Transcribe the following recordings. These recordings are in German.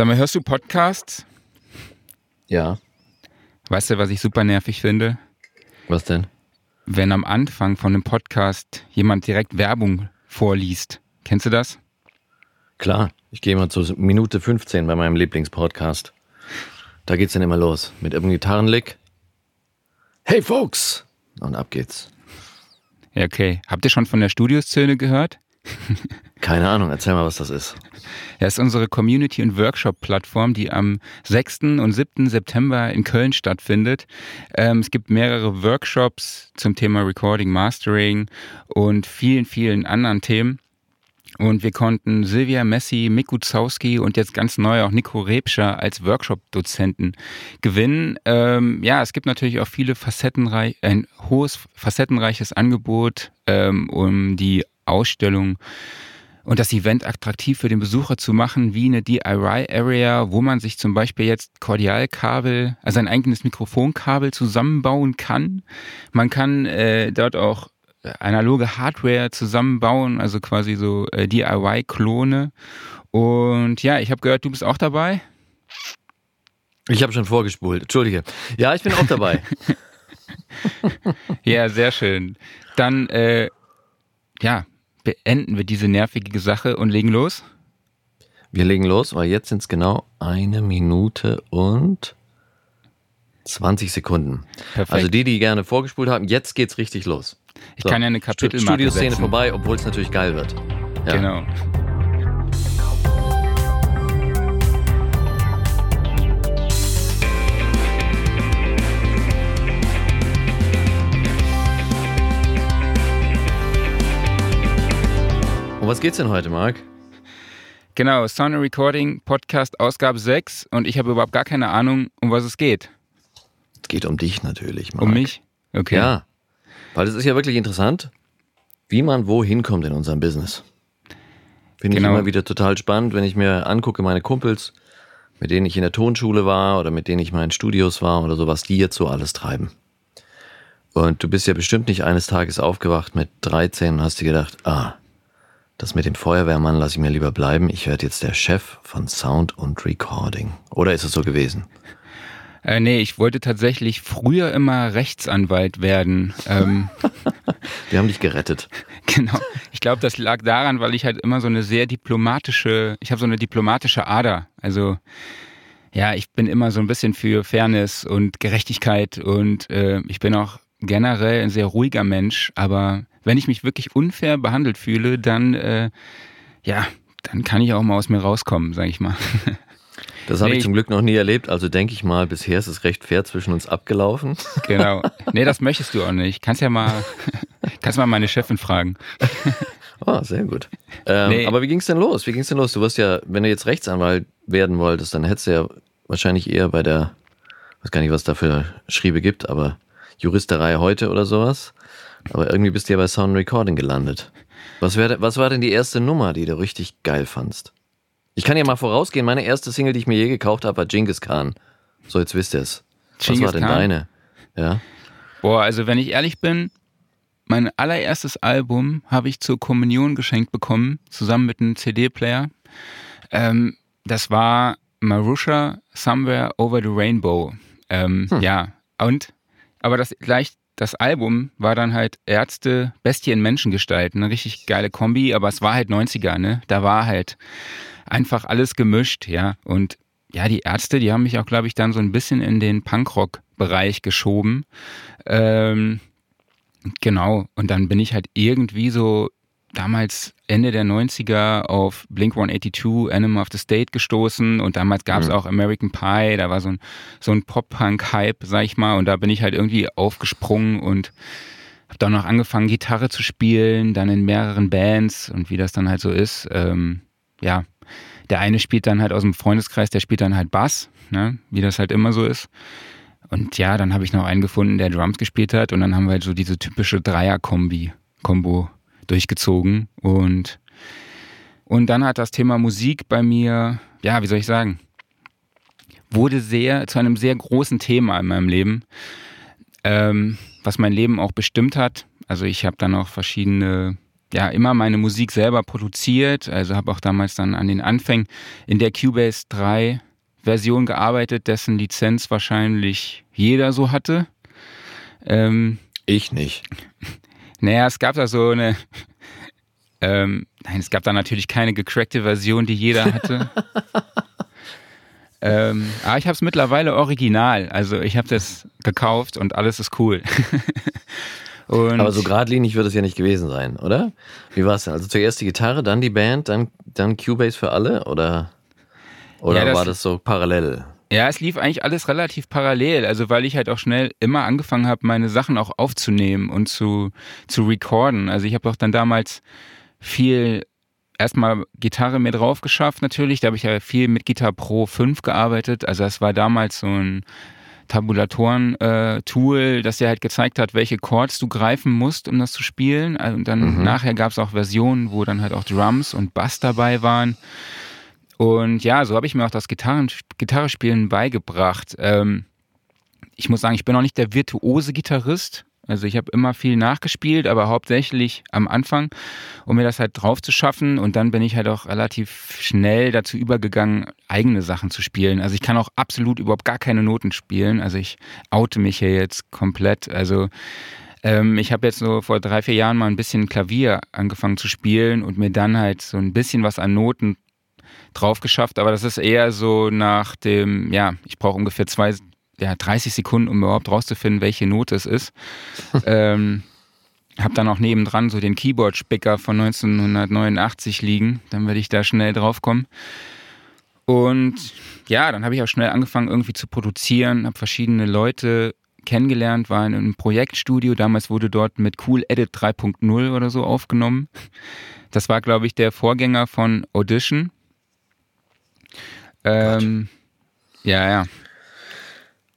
Sag mal, hörst du Podcasts? Ja. Weißt du, was ich super nervig finde? Was denn? Wenn am Anfang von einem Podcast jemand direkt Werbung vorliest. Kennst du das? Klar, ich gehe mal zu Minute 15 bei meinem Lieblingspodcast. Da geht's dann immer los mit irgendeinem Gitarrenlick. Hey Folks! Und ab geht's. Ja, okay. Habt ihr schon von der Studioszene gehört? Keine Ahnung, erzähl mal, was das ist. Ja, ist unsere Community- und Workshop-Plattform, die am 6. und 7. September in Köln stattfindet. Ähm, es gibt mehrere Workshops zum Thema Recording, Mastering und vielen, vielen anderen Themen. Und wir konnten Silvia Messi, Miku Zowski und jetzt ganz neu auch Nico Rebscher als Workshop-Dozenten gewinnen. Ähm, ja, es gibt natürlich auch viele facettenreich, ein hohes facettenreiches Angebot, ähm, um die Ausstellung und das Event attraktiv für den Besucher zu machen, wie eine DIY-Area, wo man sich zum Beispiel jetzt Kordialkabel, also ein eigenes Mikrofonkabel zusammenbauen kann. Man kann äh, dort auch analoge Hardware zusammenbauen, also quasi so äh, DIY-Klone. Und ja, ich habe gehört, du bist auch dabei. Ich habe schon vorgespult, entschuldige. Ja, ich bin auch dabei. ja, sehr schön. Dann, äh, ja, beenden wir diese nervige Sache und legen los. Wir legen los, weil jetzt sind es genau eine Minute und 20 Sekunden. Perfekt. Also die, die gerne vorgespult haben, jetzt geht's richtig los. Ich so. kann ja eine Kapitelmarke Studioszene vorbei, obwohl es natürlich geil wird. Ja. Genau. Was geht's denn heute, Marc? Genau, Sound Recording Podcast Ausgabe 6 und ich habe überhaupt gar keine Ahnung, um was es geht. Es geht um dich natürlich, Marc. Um mich? Okay. Ja, weil es ist ja wirklich interessant, wie man wohin kommt in unserem Business. Finde genau. ich immer wieder total spannend, wenn ich mir angucke, meine Kumpels, mit denen ich in der Tonschule war oder mit denen ich mal in Studios war oder so, was die jetzt so alles treiben. Und du bist ja bestimmt nicht eines Tages aufgewacht mit 13 und hast dir gedacht, ah, das mit dem Feuerwehrmann lasse ich mir lieber bleiben. Ich werde jetzt der Chef von Sound und Recording. Oder ist es so gewesen? Äh, nee, ich wollte tatsächlich früher immer Rechtsanwalt werden. Ähm, Die haben dich gerettet. Genau. Ich glaube, das lag daran, weil ich halt immer so eine sehr diplomatische, ich habe so eine diplomatische Ader. Also ja, ich bin immer so ein bisschen für Fairness und Gerechtigkeit und äh, ich bin auch generell ein sehr ruhiger Mensch, aber wenn ich mich wirklich unfair behandelt fühle, dann äh, ja, dann kann ich auch mal aus mir rauskommen, sage ich mal. Das habe nee, ich zum Glück noch nie erlebt, also denke ich mal, bisher ist es recht fair zwischen uns abgelaufen. Genau. Nee, das möchtest du auch nicht. Kannst ja mal, kannst mal meine Chefin fragen. Oh, sehr gut. Ähm, nee. Aber wie ging es denn los? Wie ging es denn los? Du wirst ja, wenn du jetzt Rechtsanwalt werden wolltest, dann hättest du ja wahrscheinlich eher bei der, weiß gar nicht, was da für Schriebe gibt, aber Juristerei heute oder sowas. Aber irgendwie bist du ja bei Sound Recording gelandet. Was, wär, was war denn die erste Nummer, die du richtig geil fandst? Ich kann ja mal vorausgehen, meine erste Single, die ich mir je gekauft habe, war Genghis Khan. So, jetzt wisst ihr es. Was war denn Khan? deine? Ja. Boah, also wenn ich ehrlich bin, mein allererstes Album habe ich zur Kommunion geschenkt bekommen, zusammen mit einem CD-Player. Ähm, das war Marusha Somewhere Over the Rainbow. Ähm, hm. Ja, und, aber das gleich, das Album war dann halt Ärzte, Bestie in Menschengestalt. Eine richtig geile Kombi, aber es war halt 90er, ne? Da war halt einfach alles gemischt, ja. Und ja, die Ärzte, die haben mich auch, glaube ich, dann so ein bisschen in den Punkrock-Bereich geschoben. Ähm, genau. Und dann bin ich halt irgendwie so damals Ende der 90er auf Blink 182, Animal of the State gestoßen und damals gab es mhm. auch American Pie, da war so ein, so ein Pop-Punk-Hype, sag ich mal, und da bin ich halt irgendwie aufgesprungen und habe dann noch angefangen, Gitarre zu spielen, dann in mehreren Bands und wie das dann halt so ist. Ähm, ja, der eine spielt dann halt aus dem Freundeskreis, der spielt dann halt Bass, ne? wie das halt immer so ist. Und ja, dann habe ich noch einen gefunden, der Drums gespielt hat und dann haben wir halt so diese typische Dreier-Kombi, Kombo durchgezogen und und dann hat das Thema Musik bei mir, ja, wie soll ich sagen, wurde sehr zu einem sehr großen Thema in meinem Leben, ähm, was mein Leben auch bestimmt hat. Also ich habe dann auch verschiedene ja immer meine Musik selber produziert, also habe auch damals dann an den Anfängen in der Cubase 3 Version gearbeitet, dessen Lizenz wahrscheinlich jeder so hatte. Ähm, ich nicht. Naja, es gab da so eine. Ähm, nein, es gab da natürlich keine gecrackte Version, die jeder hatte. ähm, aber ich habe es mittlerweile original. Also ich habe das gekauft und alles ist cool. aber so geradlinig wird es ja nicht gewesen sein, oder? Wie war es denn? Also zuerst die Gitarre, dann die Band, dann, dann Cubase für alle, oder? Oder ja, das, war das so parallel? Ja, es lief eigentlich alles relativ parallel. Also weil ich halt auch schnell immer angefangen habe, meine Sachen auch aufzunehmen und zu, zu recorden. Also ich habe auch dann damals viel erstmal Gitarre mir drauf geschafft natürlich. Da habe ich ja viel mit Guitar Pro 5 gearbeitet. Also das war damals so ein Tabulatoren-Tool, äh, das dir halt gezeigt hat, welche Chords du greifen musst, um das zu spielen. Also, und dann mhm. nachher gab es auch Versionen, wo dann halt auch Drums und Bass dabei waren. Und ja, so habe ich mir auch das Gitarrespielen beigebracht. Ähm, ich muss sagen, ich bin auch nicht der virtuose Gitarrist. Also ich habe immer viel nachgespielt, aber hauptsächlich am Anfang, um mir das halt drauf zu schaffen. Und dann bin ich halt auch relativ schnell dazu übergegangen, eigene Sachen zu spielen. Also ich kann auch absolut überhaupt gar keine Noten spielen. Also ich oute mich hier jetzt komplett. Also ähm, ich habe jetzt so vor drei, vier Jahren mal ein bisschen Klavier angefangen zu spielen und mir dann halt so ein bisschen was an Noten drauf geschafft, aber das ist eher so nach dem, ja, ich brauche ungefähr zwei, ja, 30 Sekunden, um überhaupt rauszufinden, welche Note es ist. ähm, habe dann auch nebendran so den Keyboard-Spicker von 1989 liegen, dann werde ich da schnell drauf kommen. Und ja, dann habe ich auch schnell angefangen irgendwie zu produzieren, habe verschiedene Leute kennengelernt, war in einem Projektstudio. Damals wurde dort mit Cool Edit 3.0 oder so aufgenommen. Das war, glaube ich, der Vorgänger von Audition. Ähm, ja, ja.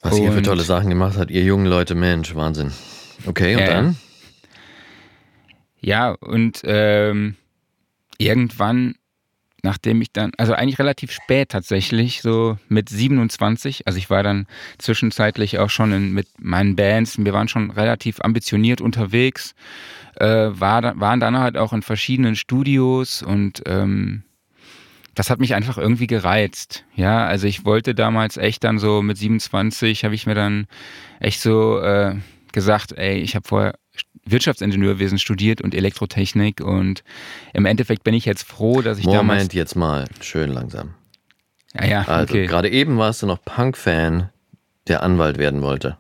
Was und, ihr für tolle Sachen gemacht habt, ihr jungen Leute, Mensch, Wahnsinn. Okay, und äh, dann? Ja, und ähm, irgendwann, nachdem ich dann, also eigentlich relativ spät tatsächlich, so mit 27, also ich war dann zwischenzeitlich auch schon in, mit meinen Bands, wir waren schon relativ ambitioniert unterwegs, äh, war, waren dann halt auch in verschiedenen Studios und ähm, das hat mich einfach irgendwie gereizt. Ja, also ich wollte damals echt dann so mit 27 habe ich mir dann echt so äh, gesagt, ey, ich habe vorher Wirtschaftsingenieurwesen studiert und Elektrotechnik und im Endeffekt bin ich jetzt froh, dass ich Moment damals Moment jetzt mal, schön langsam. Ja, ja. Also okay. gerade eben warst du noch Punk-Fan, der Anwalt werden wollte.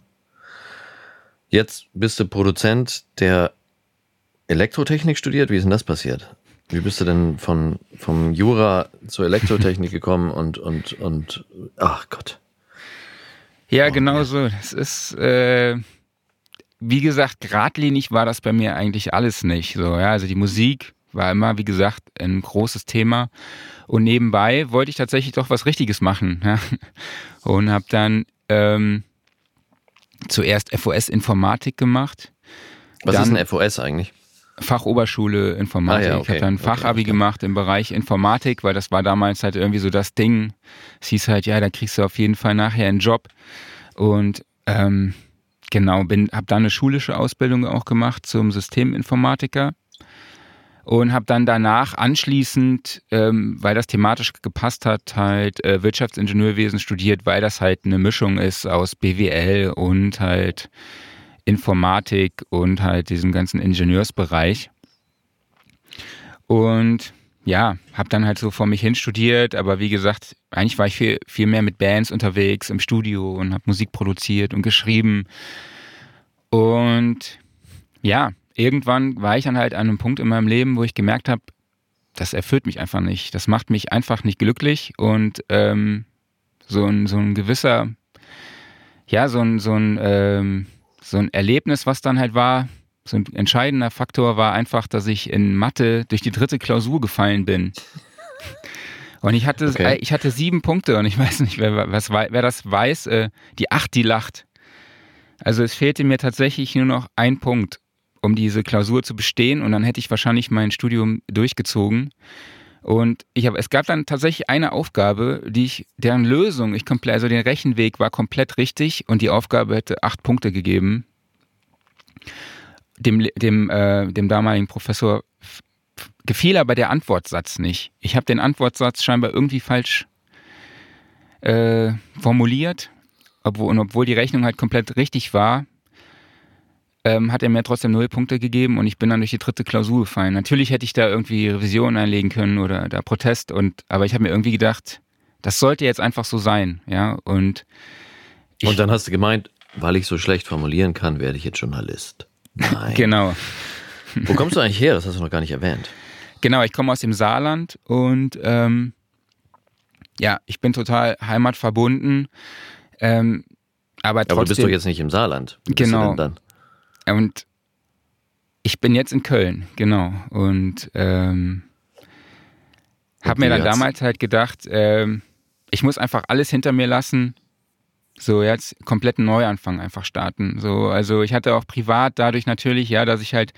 Jetzt bist du Produzent, der Elektrotechnik studiert. Wie ist denn das passiert? Wie bist du denn von, vom Jura zur Elektrotechnik gekommen und, und, und, ach Gott. Ja, oh, genau so. Es ist, äh, wie gesagt, geradlinig war das bei mir eigentlich alles nicht. So, ja, also die Musik war immer, wie gesagt, ein großes Thema. Und nebenbei wollte ich tatsächlich doch was Richtiges machen. Ja? Und habe dann ähm, zuerst FOS Informatik gemacht. Was dann, ist ein FOS eigentlich? Fachoberschule Informatik. Ah, ja, okay. Ich habe dann Fachabi okay, gemacht im Bereich Informatik, weil das war damals halt irgendwie so das Ding. Es hieß halt, ja, da kriegst du auf jeden Fall nachher einen Job. Und ähm, genau, bin, habe dann eine schulische Ausbildung auch gemacht zum Systeminformatiker und habe dann danach anschließend, ähm, weil das thematisch gepasst hat, halt äh, Wirtschaftsingenieurwesen studiert, weil das halt eine Mischung ist aus BWL und halt Informatik und halt diesem ganzen Ingenieursbereich. Und ja, habe dann halt so vor mich hin studiert, aber wie gesagt, eigentlich war ich viel, viel mehr mit Bands unterwegs im Studio und habe Musik produziert und geschrieben. Und ja, irgendwann war ich dann halt an einem Punkt in meinem Leben, wo ich gemerkt habe, das erfüllt mich einfach nicht. Das macht mich einfach nicht glücklich und ähm, so ein, so ein gewisser, ja, so ein, so ein ähm, so ein Erlebnis, was dann halt war, so ein entscheidender Faktor war einfach, dass ich in Mathe durch die dritte Klausur gefallen bin. Und ich hatte, okay. ich hatte sieben Punkte und ich weiß nicht, wer, was, wer das weiß, äh, die acht, die lacht. Also es fehlte mir tatsächlich nur noch ein Punkt, um diese Klausur zu bestehen und dann hätte ich wahrscheinlich mein Studium durchgezogen. Und ich habe, es gab dann tatsächlich eine Aufgabe, die ich, deren Lösung, ich komplett, also der Rechenweg war komplett richtig und die Aufgabe hätte acht Punkte gegeben. Dem, dem, äh, dem damaligen Professor gefiel aber der Antwortsatz nicht. Ich habe den Antwortsatz scheinbar irgendwie falsch äh, formuliert, obwohl, und obwohl die Rechnung halt komplett richtig war, ähm, hat er mir trotzdem null Punkte gegeben und ich bin dann durch die dritte Klausur gefallen. Natürlich hätte ich da irgendwie Revision einlegen können oder da Protest und aber ich habe mir irgendwie gedacht, das sollte jetzt einfach so sein, ja und ich, und dann hast du gemeint, weil ich so schlecht formulieren kann, werde ich jetzt Journalist. Nein. genau. Wo kommst du eigentlich her? Das hast du noch gar nicht erwähnt. Genau, ich komme aus dem Saarland und ähm, ja, ich bin total heimatverbunden. Ähm, aber, trotzdem, aber du bist doch jetzt nicht im Saarland. Wo genau. Und ich bin jetzt in Köln, genau. Und ähm, habe mir dann damals halt gedacht, ähm, ich muss einfach alles hinter mir lassen. So jetzt kompletten Neuanfang einfach starten. So, also ich hatte auch privat dadurch natürlich, ja, dass ich halt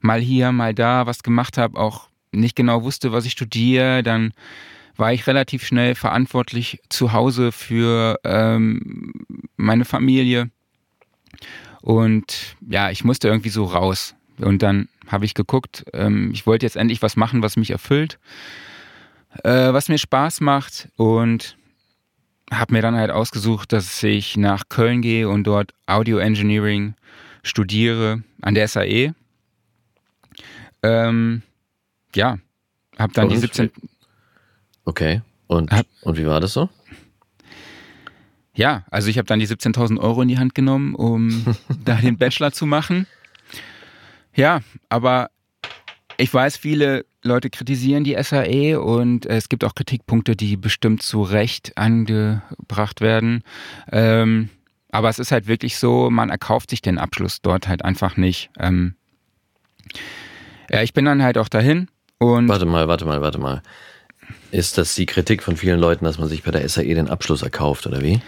mal hier, mal da was gemacht habe, auch nicht genau wusste, was ich studiere. Dann war ich relativ schnell verantwortlich zu Hause für ähm, meine Familie. Und ja, ich musste irgendwie so raus. Und dann habe ich geguckt, ähm, ich wollte jetzt endlich was machen, was mich erfüllt, äh, was mir Spaß macht. Und habe mir dann halt ausgesucht, dass ich nach Köln gehe und dort Audio Engineering studiere an der SAE. Ähm, ja, habe dann und? die 17. Okay, und, hab, und wie war das so? Ja, also ich habe dann die 17.000 Euro in die Hand genommen, um da den Bachelor zu machen. Ja, aber ich weiß, viele Leute kritisieren die SAE und es gibt auch Kritikpunkte, die bestimmt zu Recht angebracht werden. Ähm, aber es ist halt wirklich so, man erkauft sich den Abschluss dort halt einfach nicht. Ähm, ja, ich bin dann halt auch dahin und. Warte mal, warte mal, warte mal. Ist das die Kritik von vielen Leuten, dass man sich bei der SAE den Abschluss erkauft, oder wie?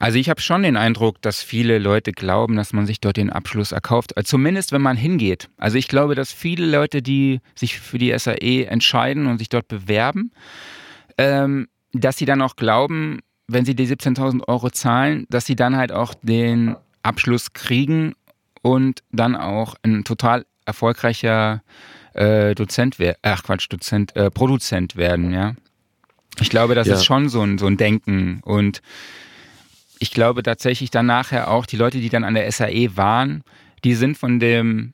Also ich habe schon den Eindruck, dass viele Leute glauben, dass man sich dort den Abschluss erkauft. Zumindest wenn man hingeht. Also ich glaube, dass viele Leute, die sich für die SAE entscheiden und sich dort bewerben, ähm, dass sie dann auch glauben, wenn sie die 17.000 Euro zahlen, dass sie dann halt auch den Abschluss kriegen und dann auch ein total erfolgreicher äh, Dozent werden, ach Quatsch, Dozent, äh, Produzent werden, ja. Ich glaube, das ja. ist schon so ein, so ein Denken und ich glaube tatsächlich dann nachher auch, die Leute, die dann an der SAE waren, die sind von dem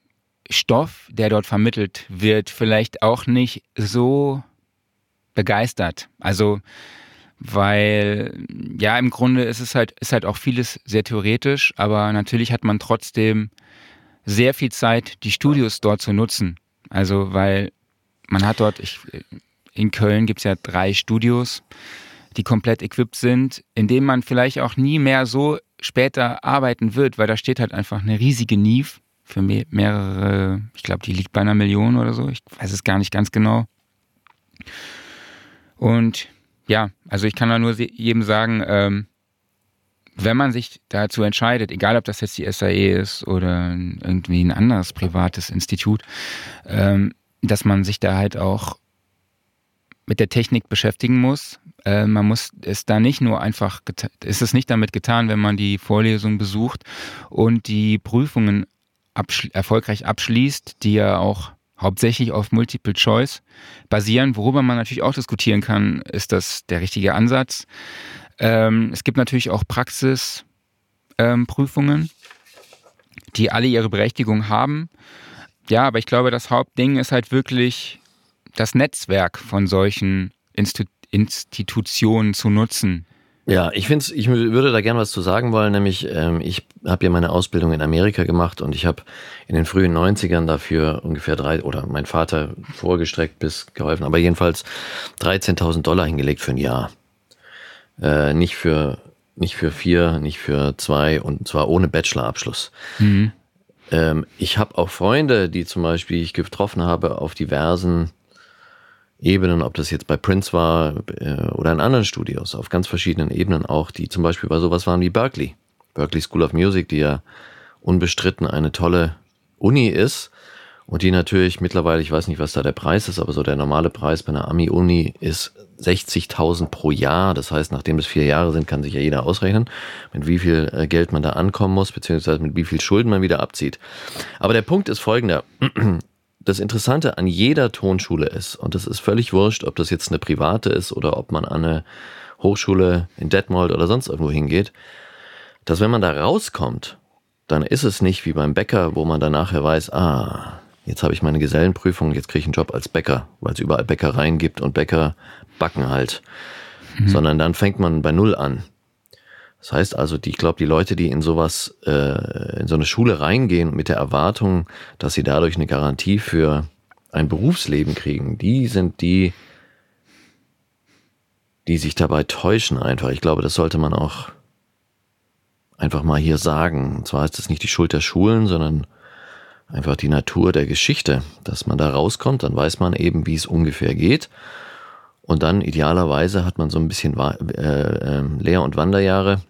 Stoff, der dort vermittelt wird, vielleicht auch nicht so begeistert. Also, weil, ja, im Grunde ist es halt, ist halt auch vieles sehr theoretisch, aber natürlich hat man trotzdem sehr viel Zeit, die Studios dort zu nutzen. Also, weil man hat dort, ich, in Köln gibt es ja drei Studios, die komplett equipped sind, in denen man vielleicht auch nie mehr so später arbeiten wird, weil da steht halt einfach eine riesige Neve für mehrere, ich glaube, die liegt bei einer Million oder so, ich weiß es gar nicht ganz genau. Und ja, also ich kann da nur jedem sagen, ähm, wenn man sich dazu entscheidet, egal ob das jetzt die SAE ist oder irgendwie ein anderes privates Institut, ähm, dass man sich da halt auch mit der Technik beschäftigen muss. Äh, man muss es da nicht nur einfach, ist es nicht damit getan, wenn man die Vorlesung besucht und die Prüfungen absch erfolgreich abschließt, die ja auch hauptsächlich auf Multiple Choice basieren, worüber man natürlich auch diskutieren kann, ist das der richtige Ansatz. Ähm, es gibt natürlich auch Praxisprüfungen, ähm, die alle ihre Berechtigung haben. Ja, aber ich glaube, das Hauptding ist halt wirklich das Netzwerk von solchen Institu Institutionen zu nutzen. Ja, ich finde ich würde da gerne was zu sagen wollen, nämlich ähm, ich habe ja meine Ausbildung in Amerika gemacht und ich habe in den frühen 90ern dafür ungefähr drei, oder mein Vater vorgestreckt bis geholfen, aber jedenfalls 13.000 Dollar hingelegt für ein Jahr. Äh, nicht für nicht für vier, nicht für zwei und zwar ohne Bachelorabschluss. Mhm. Ähm, ich habe auch Freunde, die zum Beispiel ich getroffen habe auf diversen Ebenen, ob das jetzt bei Prince war äh, oder in anderen Studios, auf ganz verschiedenen Ebenen auch, die zum Beispiel bei sowas waren wie Berkeley. Berkeley School of Music, die ja unbestritten eine tolle Uni ist, und die natürlich mittlerweile, ich weiß nicht, was da der Preis ist, aber so der normale Preis bei einer Ami-Uni ist 60.000 pro Jahr. Das heißt, nachdem es vier Jahre sind, kann sich ja jeder ausrechnen, mit wie viel äh, Geld man da ankommen muss, beziehungsweise mit wie viel Schulden man wieder abzieht. Aber der Punkt ist folgender. Das Interessante an jeder Tonschule ist, und das ist völlig wurscht, ob das jetzt eine private ist oder ob man an eine Hochschule in Detmold oder sonst irgendwo hingeht, dass wenn man da rauskommt, dann ist es nicht wie beim Bäcker, wo man dann nachher weiß, ah, jetzt habe ich meine Gesellenprüfung, jetzt kriege ich einen Job als Bäcker, weil es überall Bäckereien gibt und Bäcker backen halt. Mhm. Sondern dann fängt man bei Null an. Das heißt also, die, ich glaube, die Leute, die in sowas, äh, in so eine Schule reingehen mit der Erwartung, dass sie dadurch eine Garantie für ein Berufsleben kriegen, die sind die, die sich dabei täuschen einfach. Ich glaube, das sollte man auch einfach mal hier sagen. Und zwar ist das nicht die Schuld der Schulen, sondern einfach die Natur der Geschichte, dass man da rauskommt, dann weiß man eben, wie es ungefähr geht. Und dann idealerweise hat man so ein bisschen äh, äh, Lehr- und Wanderjahre,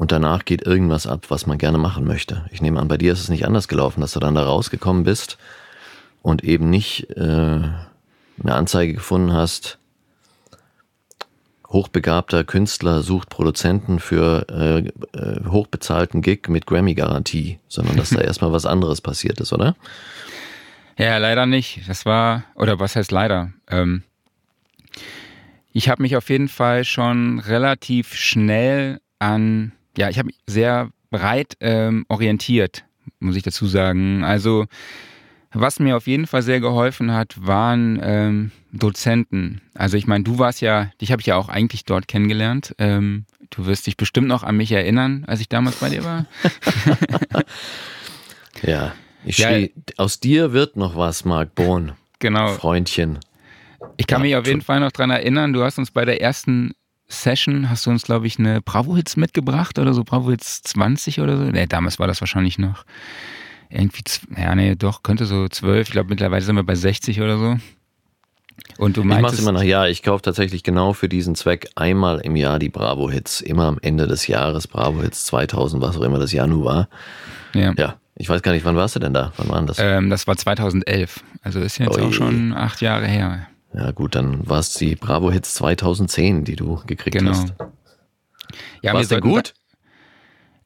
und danach geht irgendwas ab, was man gerne machen möchte. Ich nehme an, bei dir ist es nicht anders gelaufen, dass du dann da rausgekommen bist und eben nicht äh, eine Anzeige gefunden hast, hochbegabter Künstler sucht Produzenten für äh, äh, hochbezahlten Gig mit Grammy-Garantie, sondern dass da erstmal was anderes passiert ist, oder? Ja, leider nicht. Das war, oder was heißt leider? Ähm, ich habe mich auf jeden Fall schon relativ schnell an ja, ich habe mich sehr breit ähm, orientiert, muss ich dazu sagen. Also was mir auf jeden Fall sehr geholfen hat, waren ähm, Dozenten. Also ich meine, du warst ja, dich habe ich ja auch eigentlich dort kennengelernt. Ähm, du wirst dich bestimmt noch an mich erinnern, als ich damals bei dir war. ja, ich ja, stehe, aus dir wird noch was, Marc Bohn. Genau. Freundchen. Ich kann ja, mich auf jeden Fall noch dran erinnern, du hast uns bei der ersten Session hast du uns, glaube ich, eine Bravo-Hits mitgebracht oder so, Bravo-Hits 20 oder so. Ne, damals war das wahrscheinlich noch irgendwie, ja, nee, doch, könnte so 12. Ich glaube, mittlerweile sind wir bei 60 oder so. Und du meintest, ich mache immer noch, ja, ich kaufe tatsächlich genau für diesen Zweck einmal im Jahr die Bravo-Hits. Immer am Ende des Jahres, Bravo-Hits 2000, was auch immer das Jahr nun war. Ja. Ja. Ich weiß gar nicht, wann warst du denn da? Wann war das? Ähm, das war 2011. Also ist jetzt Oi. auch schon acht Jahre her. Ja, gut, dann war es die Bravo Hits 2010, die du gekriegt genau. hast. Ja, war es denn gut?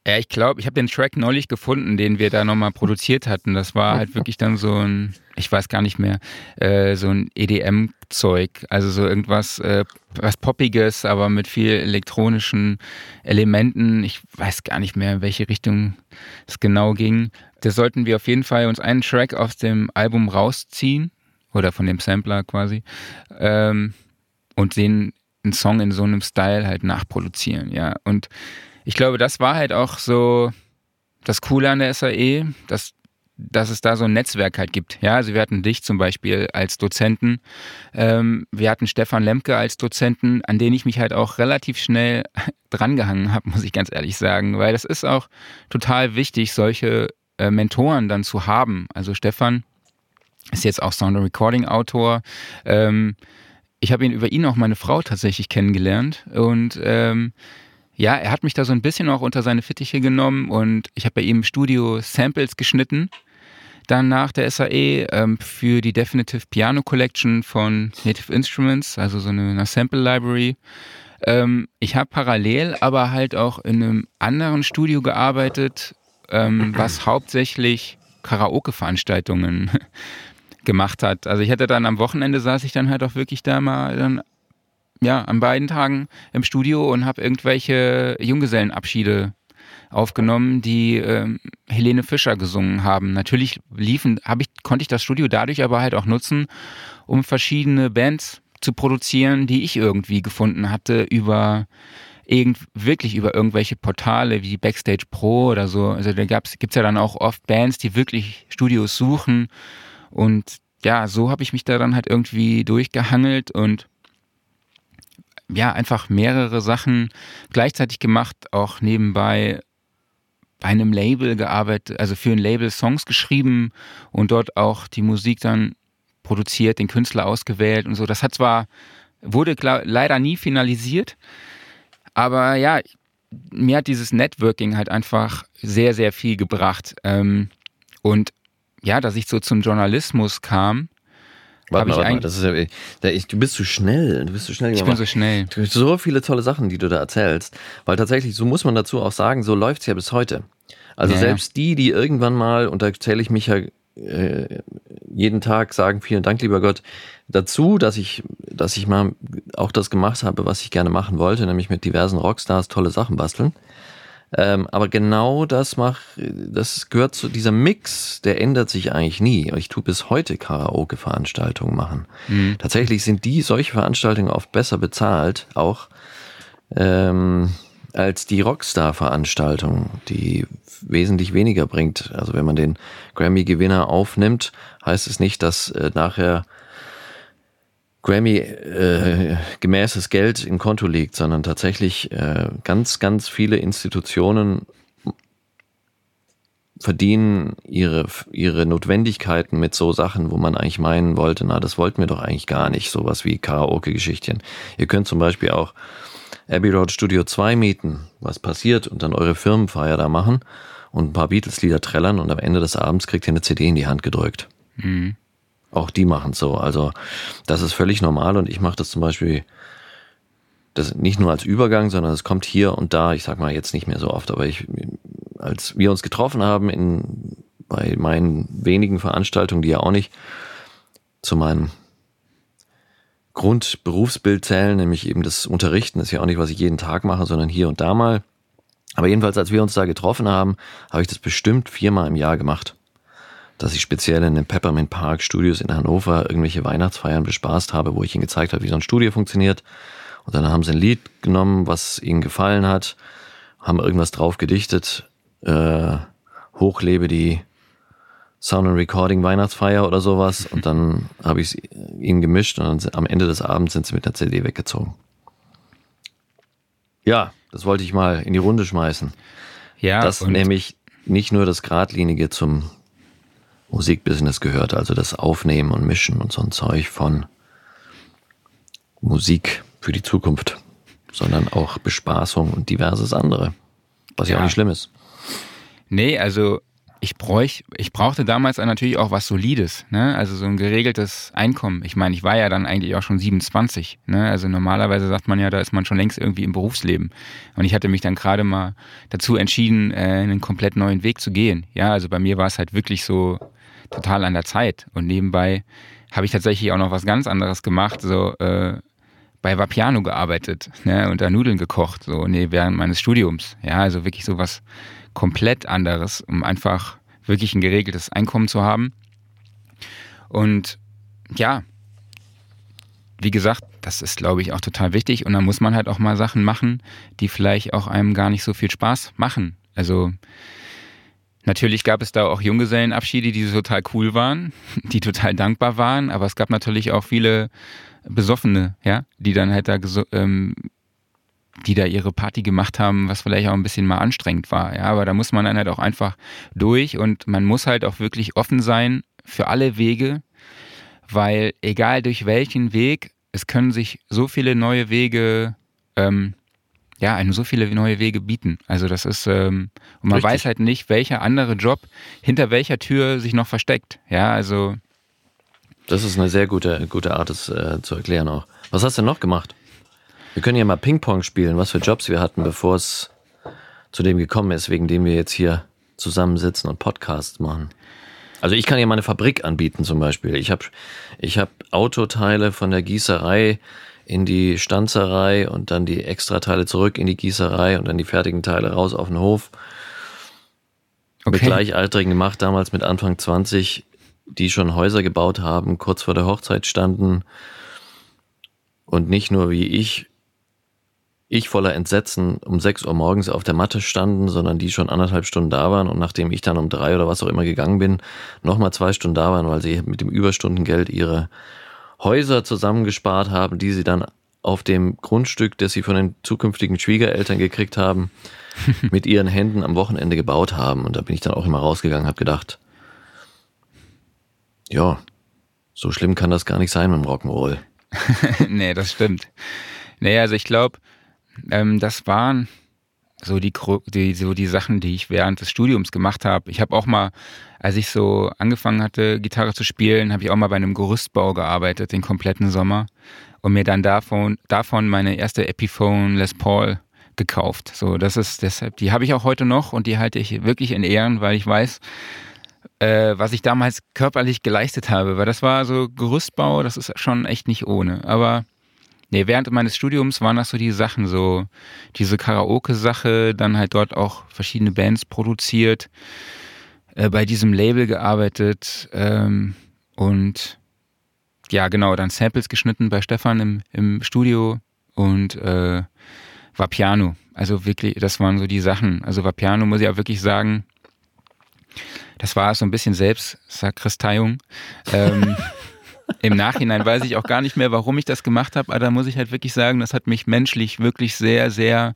Ja, ich glaube, ich habe den Track neulich gefunden, den wir da nochmal produziert hatten. Das war halt wirklich dann so ein, ich weiß gar nicht mehr, äh, so ein EDM-Zeug. Also so irgendwas, äh, was Poppiges, aber mit viel elektronischen Elementen. Ich weiß gar nicht mehr, in welche Richtung es genau ging. Da sollten wir auf jeden Fall uns einen Track aus dem Album rausziehen oder von dem Sampler quasi ähm, und den einen Song in so einem Style halt nachproduzieren, ja. Und ich glaube, das war halt auch so das Coole an der SAE, dass, dass es da so ein Netzwerk halt gibt. Ja, also wir hatten dich zum Beispiel als Dozenten, ähm, wir hatten Stefan Lemke als Dozenten, an den ich mich halt auch relativ schnell drangehangen habe, muss ich ganz ehrlich sagen, weil das ist auch total wichtig, solche äh, Mentoren dann zu haben. Also Stefan ist jetzt auch Sound- Recording-Autor. Ähm, ich habe ihn über ihn auch meine Frau tatsächlich kennengelernt und ähm, ja, er hat mich da so ein bisschen auch unter seine Fittiche genommen und ich habe bei ihm im Studio Samples geschnitten. Dann nach der SAE ähm, für die Definitive Piano Collection von Native Instruments, also so eine, eine Sample Library. Ähm, ich habe parallel aber halt auch in einem anderen Studio gearbeitet, ähm, was hauptsächlich Karaoke-Veranstaltungen gemacht hat. Also ich hatte dann am Wochenende saß ich dann halt auch wirklich da mal dann ja an beiden Tagen im Studio und habe irgendwelche Junggesellenabschiede aufgenommen, die ähm, Helene Fischer gesungen haben. Natürlich liefen, habe ich konnte ich das Studio dadurch aber halt auch nutzen, um verschiedene Bands zu produzieren, die ich irgendwie gefunden hatte über irgend, wirklich über irgendwelche Portale wie Backstage Pro oder so. Also da gab's, gibt's ja dann auch oft Bands, die wirklich Studios suchen und ja, so habe ich mich da dann halt irgendwie durchgehangelt und ja, einfach mehrere Sachen gleichzeitig gemacht, auch nebenbei bei einem Label gearbeitet, also für ein Label Songs geschrieben und dort auch die Musik dann produziert, den Künstler ausgewählt und so. Das hat zwar, wurde leider nie finalisiert, aber ja, mir hat dieses Networking halt einfach sehr, sehr viel gebracht. Ähm, und ja, dass ich so zum Journalismus kam. Warte mal, warte mal. Das ist ja, ich, du bist zu schnell. Du bist zu schnell. Ich bin so schnell. Du hast so viele tolle Sachen, die du da erzählst. Weil tatsächlich, so muss man dazu auch sagen, so läuft es ja bis heute. Also ja, selbst die, die irgendwann mal, und da zähle ich mich ja äh, jeden Tag sagen, vielen Dank, lieber Gott, dazu, dass ich, dass ich mal auch das gemacht habe, was ich gerne machen wollte, nämlich mit diversen Rockstars tolle Sachen basteln. Ähm, aber genau das macht, das gehört zu dieser Mix, der ändert sich eigentlich nie. Ich tue bis heute Karaoke-Veranstaltungen machen. Mhm. Tatsächlich sind die solche Veranstaltungen oft besser bezahlt, auch ähm, als die Rockstar-Veranstaltung, die wesentlich weniger bringt. Also wenn man den Grammy-Gewinner aufnimmt, heißt es nicht, dass äh, nachher Grammy äh, gemäßes Geld im Konto liegt, sondern tatsächlich äh, ganz, ganz viele Institutionen verdienen ihre, ihre Notwendigkeiten mit so Sachen, wo man eigentlich meinen wollte, na, das wollten wir doch eigentlich gar nicht, sowas wie Karaoke-Geschichtchen. Ihr könnt zum Beispiel auch Abbey Road Studio 2 mieten, was passiert, und dann eure Firmenfeier da machen und ein paar Beatles-Lieder trällern und am Ende des Abends kriegt ihr eine CD in die Hand gedrückt. Mhm. Auch die machen so. Also das ist völlig normal und ich mache das zum Beispiel das nicht nur als Übergang, sondern es kommt hier und da, ich sag mal jetzt nicht mehr so oft, aber ich, als wir uns getroffen haben in, bei meinen wenigen Veranstaltungen, die ja auch nicht zu meinem Grundberufsbild zählen, nämlich eben das Unterrichten, ist ja auch nicht, was ich jeden Tag mache, sondern hier und da mal. Aber jedenfalls, als wir uns da getroffen haben, habe ich das bestimmt viermal im Jahr gemacht dass ich speziell in den Peppermint Park Studios in Hannover irgendwelche Weihnachtsfeiern bespaßt habe, wo ich ihnen gezeigt habe, wie so ein Studio funktioniert. Und dann haben sie ein Lied genommen, was ihnen gefallen hat, haben irgendwas drauf gedichtet, äh, hochlebe die Sound and Recording Weihnachtsfeier oder sowas. Und dann habe ich es ihnen gemischt und dann, am Ende des Abends sind sie mit der CD weggezogen. Ja, das wollte ich mal in die Runde schmeißen. Ja, das nämlich nicht nur das Gradlinige zum Musikbusiness gehört, also das Aufnehmen und Mischen und so ein Zeug von Musik für die Zukunft, sondern auch Bespaßung und diverses andere, was ja, ja auch nicht schlimm ist. Nee, also ich, bräuch, ich brauchte damals natürlich auch was Solides, ne? also so ein geregeltes Einkommen. Ich meine, ich war ja dann eigentlich auch schon 27. Ne? Also normalerweise sagt man ja, da ist man schon längst irgendwie im Berufsleben. Und ich hatte mich dann gerade mal dazu entschieden, äh, einen komplett neuen Weg zu gehen. Ja, also bei mir war es halt wirklich so total an der Zeit. Und nebenbei habe ich tatsächlich auch noch was ganz anderes gemacht, so äh, bei Vapiano gearbeitet ne, und da Nudeln gekocht, so nee, während meines Studiums. Ja, also wirklich so was komplett anderes, um einfach wirklich ein geregeltes Einkommen zu haben. Und ja, wie gesagt, das ist, glaube ich, auch total wichtig. Und dann muss man halt auch mal Sachen machen, die vielleicht auch einem gar nicht so viel Spaß machen. Also Natürlich gab es da auch Junggesellenabschiede, die total cool waren, die total dankbar waren, aber es gab natürlich auch viele Besoffene, ja, die dann halt da, ähm, die da ihre Party gemacht haben, was vielleicht auch ein bisschen mal anstrengend war, ja, aber da muss man dann halt auch einfach durch und man muss halt auch wirklich offen sein für alle Wege, weil egal durch welchen Weg, es können sich so viele neue Wege ähm, ja, einem so viele neue Wege bieten. Also das ist, ähm, und man Richtig. weiß halt nicht, welcher andere Job hinter welcher Tür sich noch versteckt. Ja, also. Das ist eine sehr gute, gute Art, es äh, zu erklären auch. Was hast du denn noch gemacht? Wir können ja mal Ping-Pong spielen, was für Jobs wir hatten, bevor es zu dem gekommen ist, wegen dem wir jetzt hier zusammensitzen und Podcasts machen. Also ich kann ja mal eine Fabrik anbieten zum Beispiel. Ich habe ich hab Autoteile von der Gießerei in die Stanzerei und dann die Extrateile zurück in die Gießerei und dann die fertigen Teile raus auf den Hof. Okay. Mit Gleichaltrigen gemacht, damals mit Anfang 20, die schon Häuser gebaut haben, kurz vor der Hochzeit standen und nicht nur wie ich, ich voller Entsetzen um 6 Uhr morgens auf der Matte standen, sondern die schon anderthalb Stunden da waren und nachdem ich dann um drei oder was auch immer gegangen bin, nochmal zwei Stunden da waren, weil sie mit dem Überstundengeld ihre Häuser zusammengespart haben, die sie dann auf dem Grundstück, das sie von den zukünftigen Schwiegereltern gekriegt haben, mit ihren Händen am Wochenende gebaut haben. Und da bin ich dann auch immer rausgegangen, habe gedacht, ja, so schlimm kann das gar nicht sein mit dem Rock'n'Roll. nee, das stimmt. Nee, also ich glaube, ähm, das waren so die, die, so die Sachen, die ich während des Studiums gemacht habe. Ich habe auch mal, als ich so angefangen hatte, Gitarre zu spielen, habe ich auch mal bei einem Gerüstbau gearbeitet, den kompletten Sommer. Und mir dann davon, davon meine erste Epiphone Les Paul gekauft. So, das ist deshalb, die habe ich auch heute noch und die halte ich wirklich in Ehren, weil ich weiß, äh, was ich damals körperlich geleistet habe, weil das war so Gerüstbau, das ist schon echt nicht ohne. Aber nee, während meines Studiums waren das so die Sachen, so diese Karaoke-Sache, dann halt dort auch verschiedene Bands produziert, äh, bei diesem Label gearbeitet ähm, und ja, genau, dann Samples geschnitten bei Stefan im, im Studio und äh, war Piano. Also wirklich, das waren so die Sachen. Also war Piano, muss ich auch wirklich sagen, das war so ein bisschen Selbstsakristeiung. Ähm, Im Nachhinein weiß ich auch gar nicht mehr, warum ich das gemacht habe, aber da muss ich halt wirklich sagen, das hat mich menschlich wirklich sehr, sehr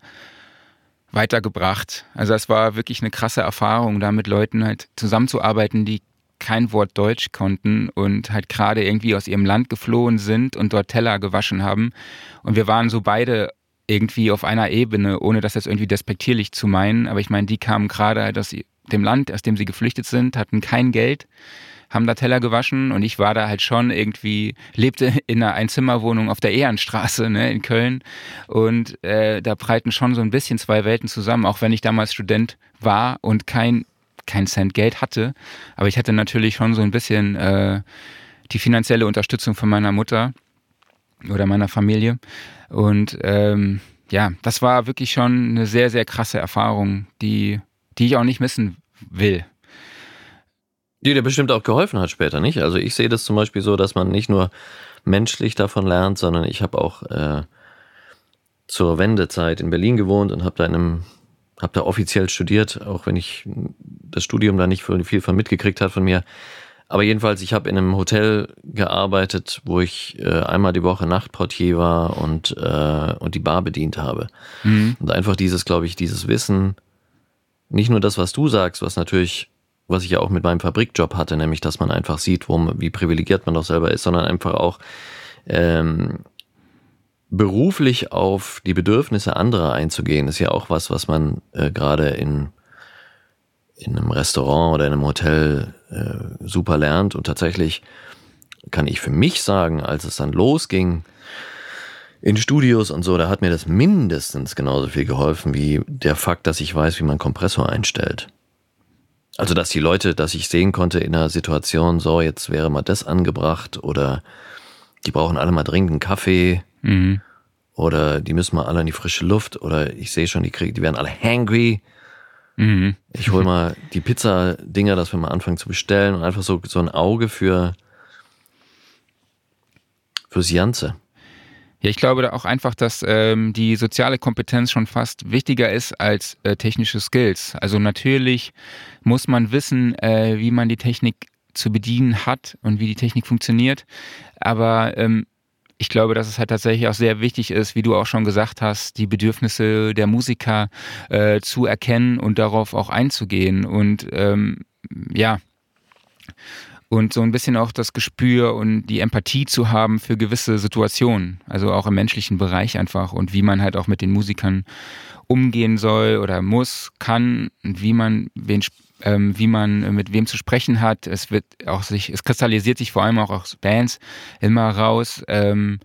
weitergebracht. Also es war wirklich eine krasse Erfahrung, da mit Leuten halt zusammenzuarbeiten, die kein Wort Deutsch konnten und halt gerade irgendwie aus ihrem Land geflohen sind und dort Teller gewaschen haben. Und wir waren so beide irgendwie auf einer Ebene, ohne das jetzt irgendwie despektierlich zu meinen. Aber ich meine, die kamen gerade halt aus dem Land, aus dem sie geflüchtet sind, hatten kein Geld, haben da Teller gewaschen und ich war da halt schon irgendwie, lebte in einer Einzimmerwohnung auf der Ehrenstraße ne, in Köln und äh, da breiten schon so ein bisschen zwei Welten zusammen, auch wenn ich damals Student war und kein, kein Cent Geld hatte. Aber ich hatte natürlich schon so ein bisschen äh, die finanzielle Unterstützung von meiner Mutter oder meiner Familie. Und ähm, ja, das war wirklich schon eine sehr, sehr krasse Erfahrung, die, die ich auch nicht missen will. Die dir bestimmt auch geholfen hat später, nicht? Also ich sehe das zum Beispiel so, dass man nicht nur menschlich davon lernt, sondern ich habe auch äh, zur Wendezeit in Berlin gewohnt und habe da in einem habe da offiziell studiert, auch wenn ich das Studium da nicht viel von mitgekriegt hat von mir. Aber jedenfalls, ich habe in einem Hotel gearbeitet, wo ich äh, einmal die Woche Nachtportier war und, äh, und die Bar bedient habe. Mhm. Und einfach dieses, glaube ich, dieses Wissen, nicht nur das, was du sagst, was natürlich, was ich ja auch mit meinem Fabrikjob hatte, nämlich, dass man einfach sieht, wo wie privilegiert man doch selber ist, sondern einfach auch ähm, beruflich auf die Bedürfnisse anderer einzugehen, ist ja auch was, was man äh, gerade in in einem Restaurant oder in einem Hotel äh, super lernt. Und tatsächlich kann ich für mich sagen, als es dann losging in Studios und so, da hat mir das mindestens genauso viel geholfen wie der Fakt, dass ich weiß, wie man Kompressor einstellt. Also, dass die Leute, dass ich sehen konnte in einer Situation, so, jetzt wäre mal das angebracht oder die brauchen alle mal dringend einen Kaffee mhm. oder die müssen mal alle in die frische Luft oder ich sehe schon, die kriegen, die werden alle hangry Mhm. Ich hole mal die Pizza-Dinger, dass wir mal anfangen zu bestellen und einfach so, so ein Auge für fürs Janze. Ja, ich glaube da auch einfach, dass ähm, die soziale Kompetenz schon fast wichtiger ist als äh, technische Skills. Also natürlich muss man wissen, äh, wie man die Technik zu bedienen hat und wie die Technik funktioniert. Aber ähm, ich glaube, dass es halt tatsächlich auch sehr wichtig ist, wie du auch schon gesagt hast, die Bedürfnisse der Musiker äh, zu erkennen und darauf auch einzugehen. Und ähm, ja, und so ein bisschen auch das Gespür und die Empathie zu haben für gewisse Situationen, also auch im menschlichen Bereich einfach und wie man halt auch mit den Musikern umgehen soll oder muss, kann und wie man wen ähm, wie man mit wem zu sprechen hat. Es wird auch sich, es kristallisiert sich vor allem auch aus Bands immer raus. Ähm,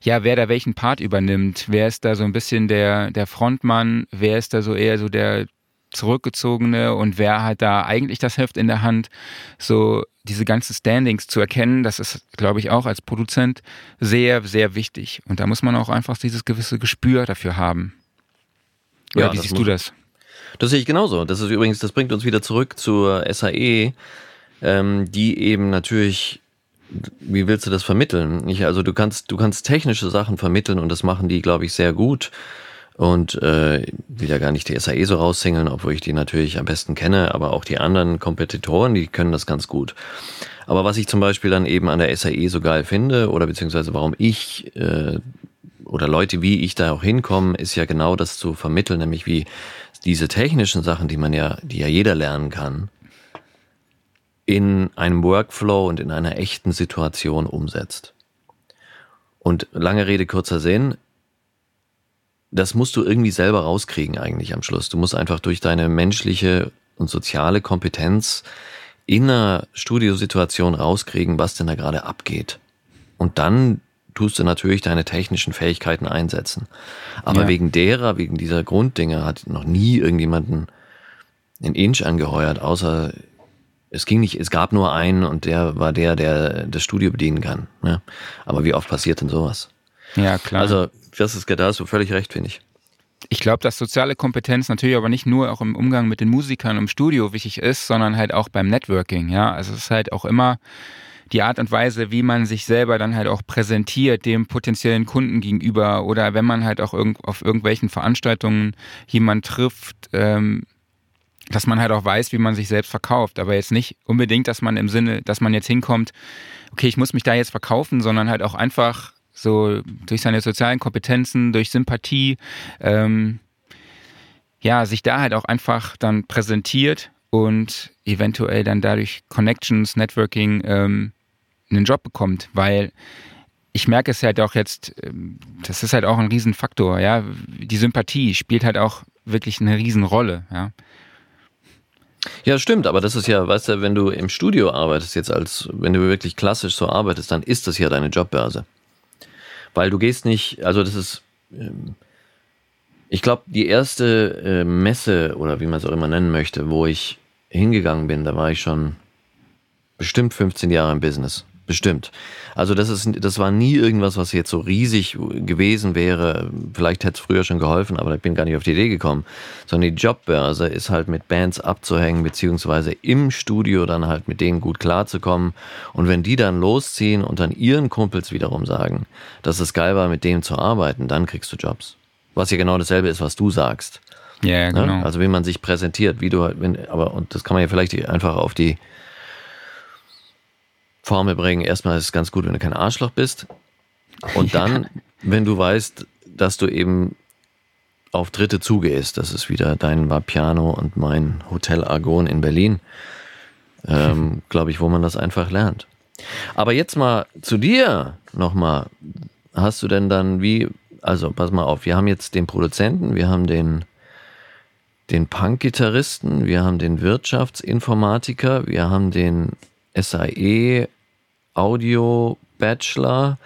ja, wer da welchen Part übernimmt, wer ist da so ein bisschen der, der Frontmann, wer ist da so eher so der Zurückgezogene und wer hat da eigentlich das Heft in der Hand, so diese ganzen Standings zu erkennen, das ist, glaube ich, auch als Produzent sehr, sehr wichtig. Und da muss man auch einfach dieses gewisse Gespür dafür haben. Oder ja, wie siehst du das? Das sehe ich genauso. Das ist übrigens, das bringt uns wieder zurück zur SAE, ähm, die eben natürlich, wie willst du das vermitteln? Ich, also du kannst, du kannst technische Sachen vermitteln und das machen die, glaube ich, sehr gut. Und äh, will ja gar nicht die SAE so raussingeln, obwohl ich die natürlich am besten kenne, aber auch die anderen Kompetitoren, die können das ganz gut. Aber was ich zum Beispiel dann eben an der SAE so geil finde, oder beziehungsweise warum ich äh, oder Leute wie ich da auch hinkommen, ist ja genau das zu vermitteln, nämlich wie diese technischen Sachen, die man ja, die ja jeder lernen kann, in einem Workflow und in einer echten Situation umsetzt. Und lange Rede, kurzer Sinn, das musst du irgendwie selber rauskriegen eigentlich am Schluss. Du musst einfach durch deine menschliche und soziale Kompetenz in einer Studiosituation rauskriegen, was denn da gerade abgeht. Und dann tust du natürlich deine technischen Fähigkeiten einsetzen. Aber ja. wegen derer, wegen dieser Grunddinge hat noch nie irgendjemanden einen Inch angeheuert, außer Es ging nicht, es gab nur einen und der war der, der das Studio bedienen kann. Ja. Aber wie oft passiert denn sowas? Ja, klar. Also, das ist, da hast du völlig recht, finde ich. Ich glaube, dass soziale Kompetenz natürlich aber nicht nur auch im Umgang mit den Musikern im Studio wichtig ist, sondern halt auch beim Networking. Ja, also es ist halt auch immer die Art und Weise, wie man sich selber dann halt auch präsentiert dem potenziellen Kunden gegenüber oder wenn man halt auch irgend, auf irgendwelchen Veranstaltungen jemand trifft, ähm, dass man halt auch weiß, wie man sich selbst verkauft. Aber jetzt nicht unbedingt, dass man im Sinne, dass man jetzt hinkommt, okay, ich muss mich da jetzt verkaufen, sondern halt auch einfach so durch seine sozialen Kompetenzen, durch Sympathie, ähm, ja, sich da halt auch einfach dann präsentiert und eventuell dann dadurch Connections, Networking ähm, einen Job bekommt, weil ich merke es halt auch jetzt, ähm, das ist halt auch ein Riesenfaktor, ja. Die Sympathie spielt halt auch wirklich eine Riesenrolle, ja. Ja, stimmt, aber das ist ja, weißt du, wenn du im Studio arbeitest, jetzt als, wenn du wirklich klassisch so arbeitest, dann ist das ja deine Jobbörse. Weil du gehst nicht, also das ist, ähm, ich glaube, die erste äh, Messe oder wie man es auch immer nennen möchte, wo ich hingegangen bin, da war ich schon bestimmt 15 Jahre im Business. Bestimmt. Also das ist, das war nie irgendwas, was jetzt so riesig gewesen wäre. Vielleicht hätte es früher schon geholfen, aber ich bin gar nicht auf die Idee gekommen. Sondern die Jobbörse ist halt mit Bands abzuhängen, beziehungsweise im Studio dann halt mit denen gut klarzukommen. Und wenn die dann losziehen und dann ihren Kumpels wiederum sagen, dass es geil war, mit dem zu arbeiten, dann kriegst du Jobs. Was ja genau dasselbe ist, was du sagst. Ja, ne? genau. Also wie man sich präsentiert, wie du halt, wenn, aber, und das kann man ja vielleicht einfach auf die Formel bringen. Erstmal ist es ganz gut, wenn du kein Arschloch bist. Und dann, ja. wenn du weißt, dass du eben auf Dritte zugehst, das ist wieder dein Vapiano und mein Hotel Argon in Berlin, ähm, glaube ich, wo man das einfach lernt. Aber jetzt mal zu dir nochmal. Hast du denn dann wie, also pass mal auf, wir haben jetzt den Produzenten, wir haben den, den Punk-Gitarristen, wir haben den Wirtschaftsinformatiker, wir haben den SAE Audio Bachelor.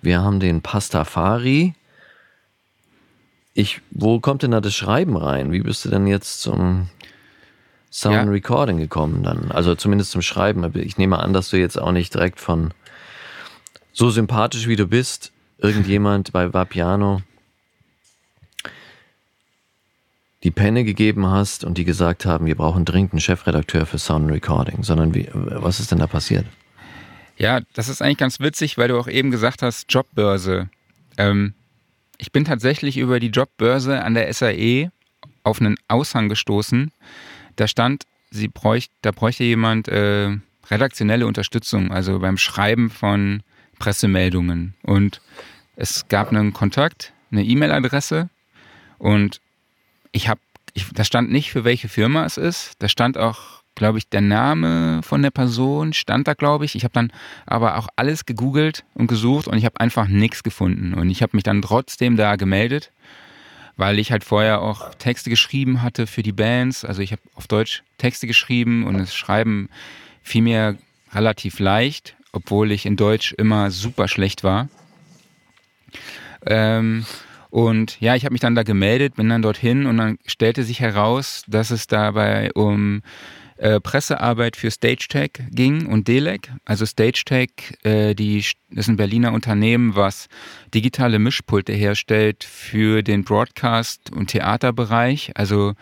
Wir haben den Pastafari. Ich, wo kommt denn da das Schreiben rein? Wie bist du denn jetzt zum Sound ja. Recording gekommen dann? Also zumindest zum Schreiben. Ich nehme an, dass du jetzt auch nicht direkt von so sympathisch wie du bist, irgendjemand bei Vapiano die Penne gegeben hast und die gesagt haben, wir brauchen dringend einen Chefredakteur für Sound Recording, sondern wie, was ist denn da passiert? Ja, das ist eigentlich ganz witzig, weil du auch eben gesagt hast, Jobbörse. Ähm, ich bin tatsächlich über die Jobbörse an der SAE auf einen Aushang gestoßen. Da stand, sie bräucht, da bräuchte jemand äh, redaktionelle Unterstützung, also beim Schreiben von Pressemeldungen. Und es gab einen Kontakt, eine E-Mail-Adresse und ich habe, da stand nicht, für welche Firma es ist. Da stand auch glaube ich, der Name von der Person stand da, glaube ich. Ich habe dann aber auch alles gegoogelt und gesucht und ich habe einfach nichts gefunden. Und ich habe mich dann trotzdem da gemeldet, weil ich halt vorher auch Texte geschrieben hatte für die Bands. Also ich habe auf Deutsch Texte geschrieben und das Schreiben fiel mir relativ leicht, obwohl ich in Deutsch immer super schlecht war. Ähm, und ja, ich habe mich dann da gemeldet, bin dann dorthin und dann stellte sich heraus, dass es dabei um äh, Pressearbeit für StageTech ging und Delec. Also StageTech, äh, die ist ein Berliner Unternehmen, was digitale Mischpulte herstellt für den Broadcast- und Theaterbereich. Also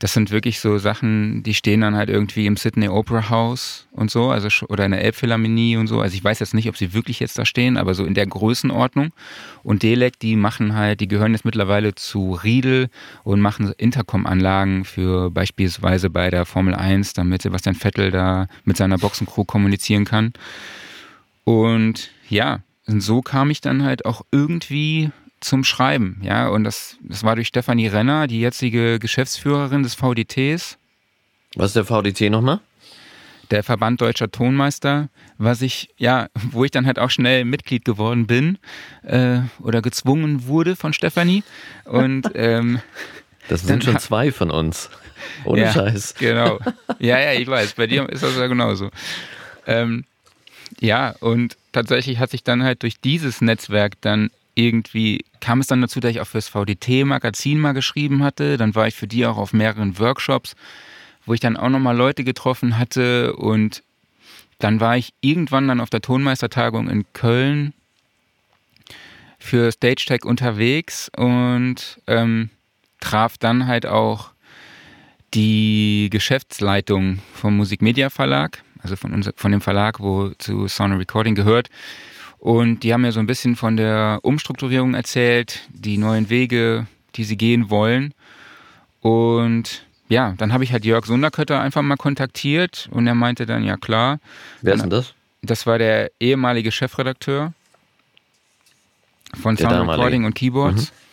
das sind wirklich so Sachen, die stehen dann halt irgendwie im Sydney Opera House und so, also oder in der Elbphilharmonie und so. Also ich weiß jetzt nicht, ob sie wirklich jetzt da stehen, aber so in der Größenordnung. Und Delec, die machen halt, die gehören jetzt mittlerweile zu Riedel und machen Intercom-Anlagen für beispielsweise bei der Formel 1, damit Sebastian Vettel da mit seiner Boxencrew kommunizieren kann. Und ja, und so kam ich dann halt auch irgendwie zum Schreiben, ja, und das, das war durch Stefanie Renner, die jetzige Geschäftsführerin des VDTs. Was ist der VDT nochmal? Der Verband Deutscher Tonmeister, was ich, ja, wo ich dann halt auch schnell Mitglied geworden bin äh, oder gezwungen wurde von Stefanie. Und ähm, das sind schon zwei von uns. Ohne ja, Scheiß. Genau. Ja, ja, ich weiß, bei dir ist das ja genauso. Ähm, ja, und tatsächlich hat sich dann halt durch dieses Netzwerk dann irgendwie kam es dann dazu, dass ich auch fürs VDT-Magazin mal geschrieben hatte. Dann war ich für die auch auf mehreren Workshops. wo ich dann auch nochmal Leute getroffen hatte und dann war ich irgendwann dann auf der Tonmeistertagung in Köln für Stage Tech unterwegs und ähm, traf dann halt auch die Geschäftsleitung vom Musikmedia Verlag, also von, unser, von dem Verlag, wo zu Sound Recording gehört. Und die haben mir so ein bisschen von der Umstrukturierung erzählt, die neuen Wege, die sie gehen wollen. Und ja, dann habe ich halt Jörg Sunderkötter einfach mal kontaktiert und er meinte dann, ja klar. Wer ist denn das? Das war der ehemalige Chefredakteur von der Sound damalige. Recording und Keyboards. Mhm.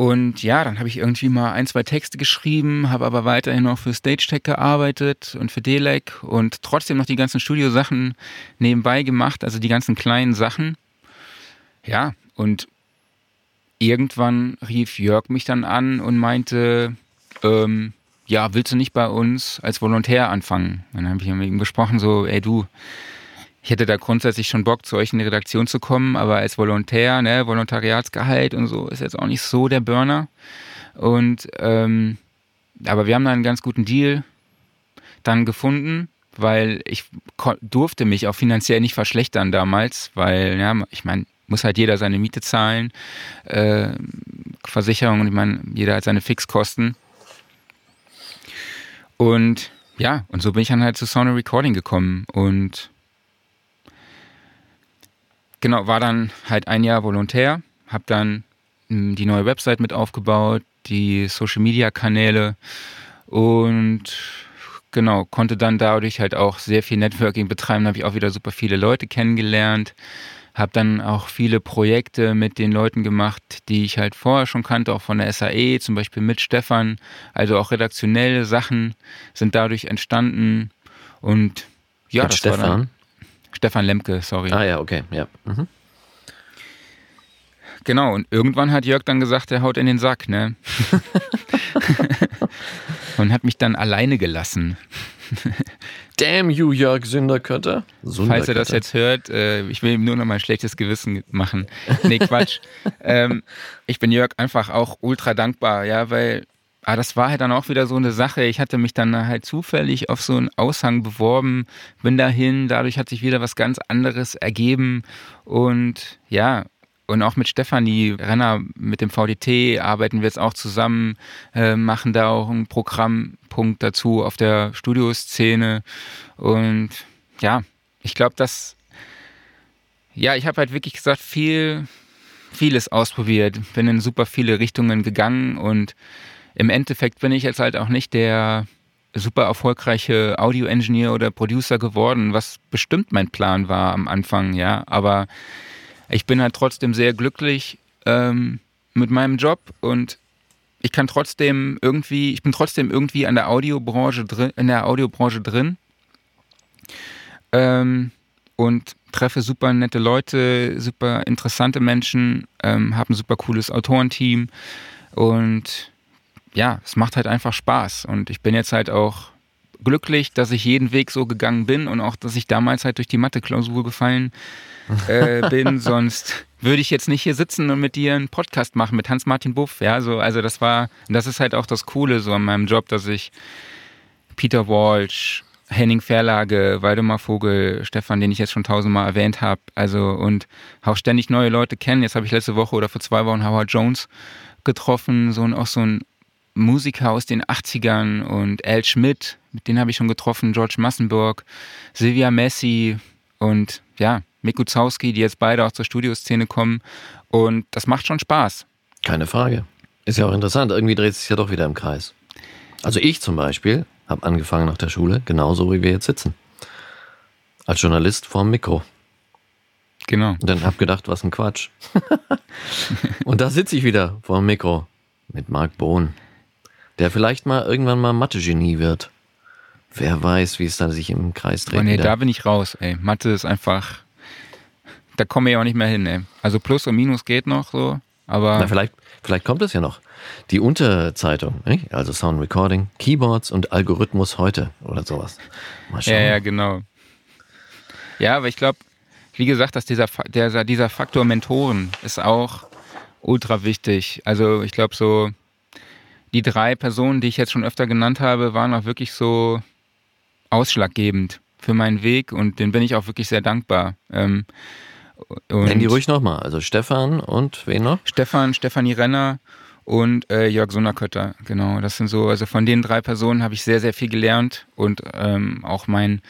Und ja, dann habe ich irgendwie mal ein, zwei Texte geschrieben, habe aber weiterhin noch für Stage Tech gearbeitet und für Delec und trotzdem noch die ganzen Studiosachen nebenbei gemacht, also die ganzen kleinen Sachen. Ja, und irgendwann rief Jörg mich dann an und meinte, ähm, ja, willst du nicht bei uns als Volontär anfangen? Dann habe ich mit ihm gesprochen, so, ey du, ich hätte da grundsätzlich schon Bock, zu euch in die Redaktion zu kommen, aber als Volontär, ne, Volontariatsgehalt und so ist jetzt auch nicht so der Burner. Und ähm, aber wir haben da einen ganz guten Deal dann gefunden, weil ich durfte mich auch finanziell nicht verschlechtern damals, weil, ja, ich meine, muss halt jeder seine Miete zahlen, äh, Versicherung und ich meine, jeder hat seine Fixkosten. Und ja, und so bin ich dann halt zu Sound Recording gekommen und genau, war dann halt ein Jahr Volontär, habe dann hm, die neue Website mit aufgebaut, die Social Media Kanäle und genau, konnte dann dadurch halt auch sehr viel Networking betreiben, habe ich auch wieder super viele Leute kennengelernt, habe dann auch viele Projekte mit den Leuten gemacht, die ich halt vorher schon kannte, auch von der SAE, zum Beispiel mit Stefan. Also auch redaktionelle Sachen sind dadurch entstanden. Und ja, mit das Stefan? war dann. Stefan Lemke, sorry. Ah ja, okay, ja. Mhm. Genau, und irgendwann hat Jörg dann gesagt, er haut in den Sack, ne? und hat mich dann alleine gelassen. Damn you, Jörg Sünderkötter. Falls er das jetzt hört, äh, ich will ihm nur noch mal ein schlechtes Gewissen machen. Nee, Quatsch. ähm, ich bin Jörg einfach auch ultra dankbar, ja, weil ah, das war halt dann auch wieder so eine Sache. Ich hatte mich dann halt zufällig auf so einen Aushang beworben, bin dahin, dadurch hat sich wieder was ganz anderes ergeben und ja, und auch mit Stefanie Renner, mit dem VDT arbeiten wir jetzt auch zusammen, äh, machen da auch einen Programmpunkt dazu auf der Studioszene. Und ja, ich glaube, dass, ja, ich habe halt wirklich gesagt, viel, vieles ausprobiert, bin in super viele Richtungen gegangen und im Endeffekt bin ich jetzt halt auch nicht der super erfolgreiche Audio-Engineer oder Producer geworden, was bestimmt mein Plan war am Anfang, ja, aber ich bin halt trotzdem sehr glücklich ähm, mit meinem Job und ich kann trotzdem irgendwie, ich bin trotzdem irgendwie an der Audiobranche drin, in der Audiobranche drin ähm, und treffe super nette Leute, super interessante Menschen, ähm, habe ein super cooles Autorenteam und ja, es macht halt einfach Spaß und ich bin jetzt halt auch glücklich, dass ich jeden Weg so gegangen bin und auch, dass ich damals halt durch die Mathe-Klausur gefallen äh, bin. Sonst würde ich jetzt nicht hier sitzen und mit dir einen Podcast machen mit Hans-Martin Buff. Ja, so, also das war, das ist halt auch das Coole so an meinem Job, dass ich Peter Walsh, Henning Verlage, Waldemar Vogel, Stefan, den ich jetzt schon tausendmal erwähnt habe, also und auch ständig neue Leute kennen. Jetzt habe ich letzte Woche oder vor zwei Wochen Howard Jones getroffen, so und auch so ein Musiker aus den 80ern und Al Schmidt, mit denen habe ich schon getroffen, George Massenburg, Silvia Messi und ja, Mick Guzowski, die jetzt beide auch zur Studioszene kommen. Und das macht schon Spaß. Keine Frage. Ist ja auch interessant. Irgendwie dreht es sich ja doch wieder im Kreis. Also ich zum Beispiel habe angefangen nach der Schule, genauso wie wir jetzt sitzen. Als Journalist vorm Mikro. Genau. Und dann habe gedacht, was ein Quatsch. und da sitze ich wieder vorm Mikro mit Marc Bohn, der vielleicht mal irgendwann mal Mathe-Genie wird. Wer weiß, wie es da sich im Kreis dreht. Oh nee, wieder. da bin ich raus, ey. Mathe ist einfach da komme ich auch nicht mehr hin, ey. Also Plus und Minus geht noch so, aber. Na, vielleicht, vielleicht kommt es ja noch. Die Unterzeitung, nicht? also Sound Recording, Keyboards und Algorithmus heute oder sowas. Mal schauen. Ja, ja, genau. Ja, aber ich glaube, wie gesagt, dass dieser, der, dieser Faktor Mentoren ist auch ultra wichtig. Also ich glaube so, die drei Personen, die ich jetzt schon öfter genannt habe, waren auch wirklich so ausschlaggebend für meinen Weg und den bin ich auch wirklich sehr dankbar. Ähm, Nenn die ruhig nochmal. Also Stefan und wen noch? Stefan, Stefanie Renner und äh, Jörg Sunnerkötter, genau. Das sind so, also von den drei Personen habe ich sehr, sehr viel gelernt und ähm, auch mein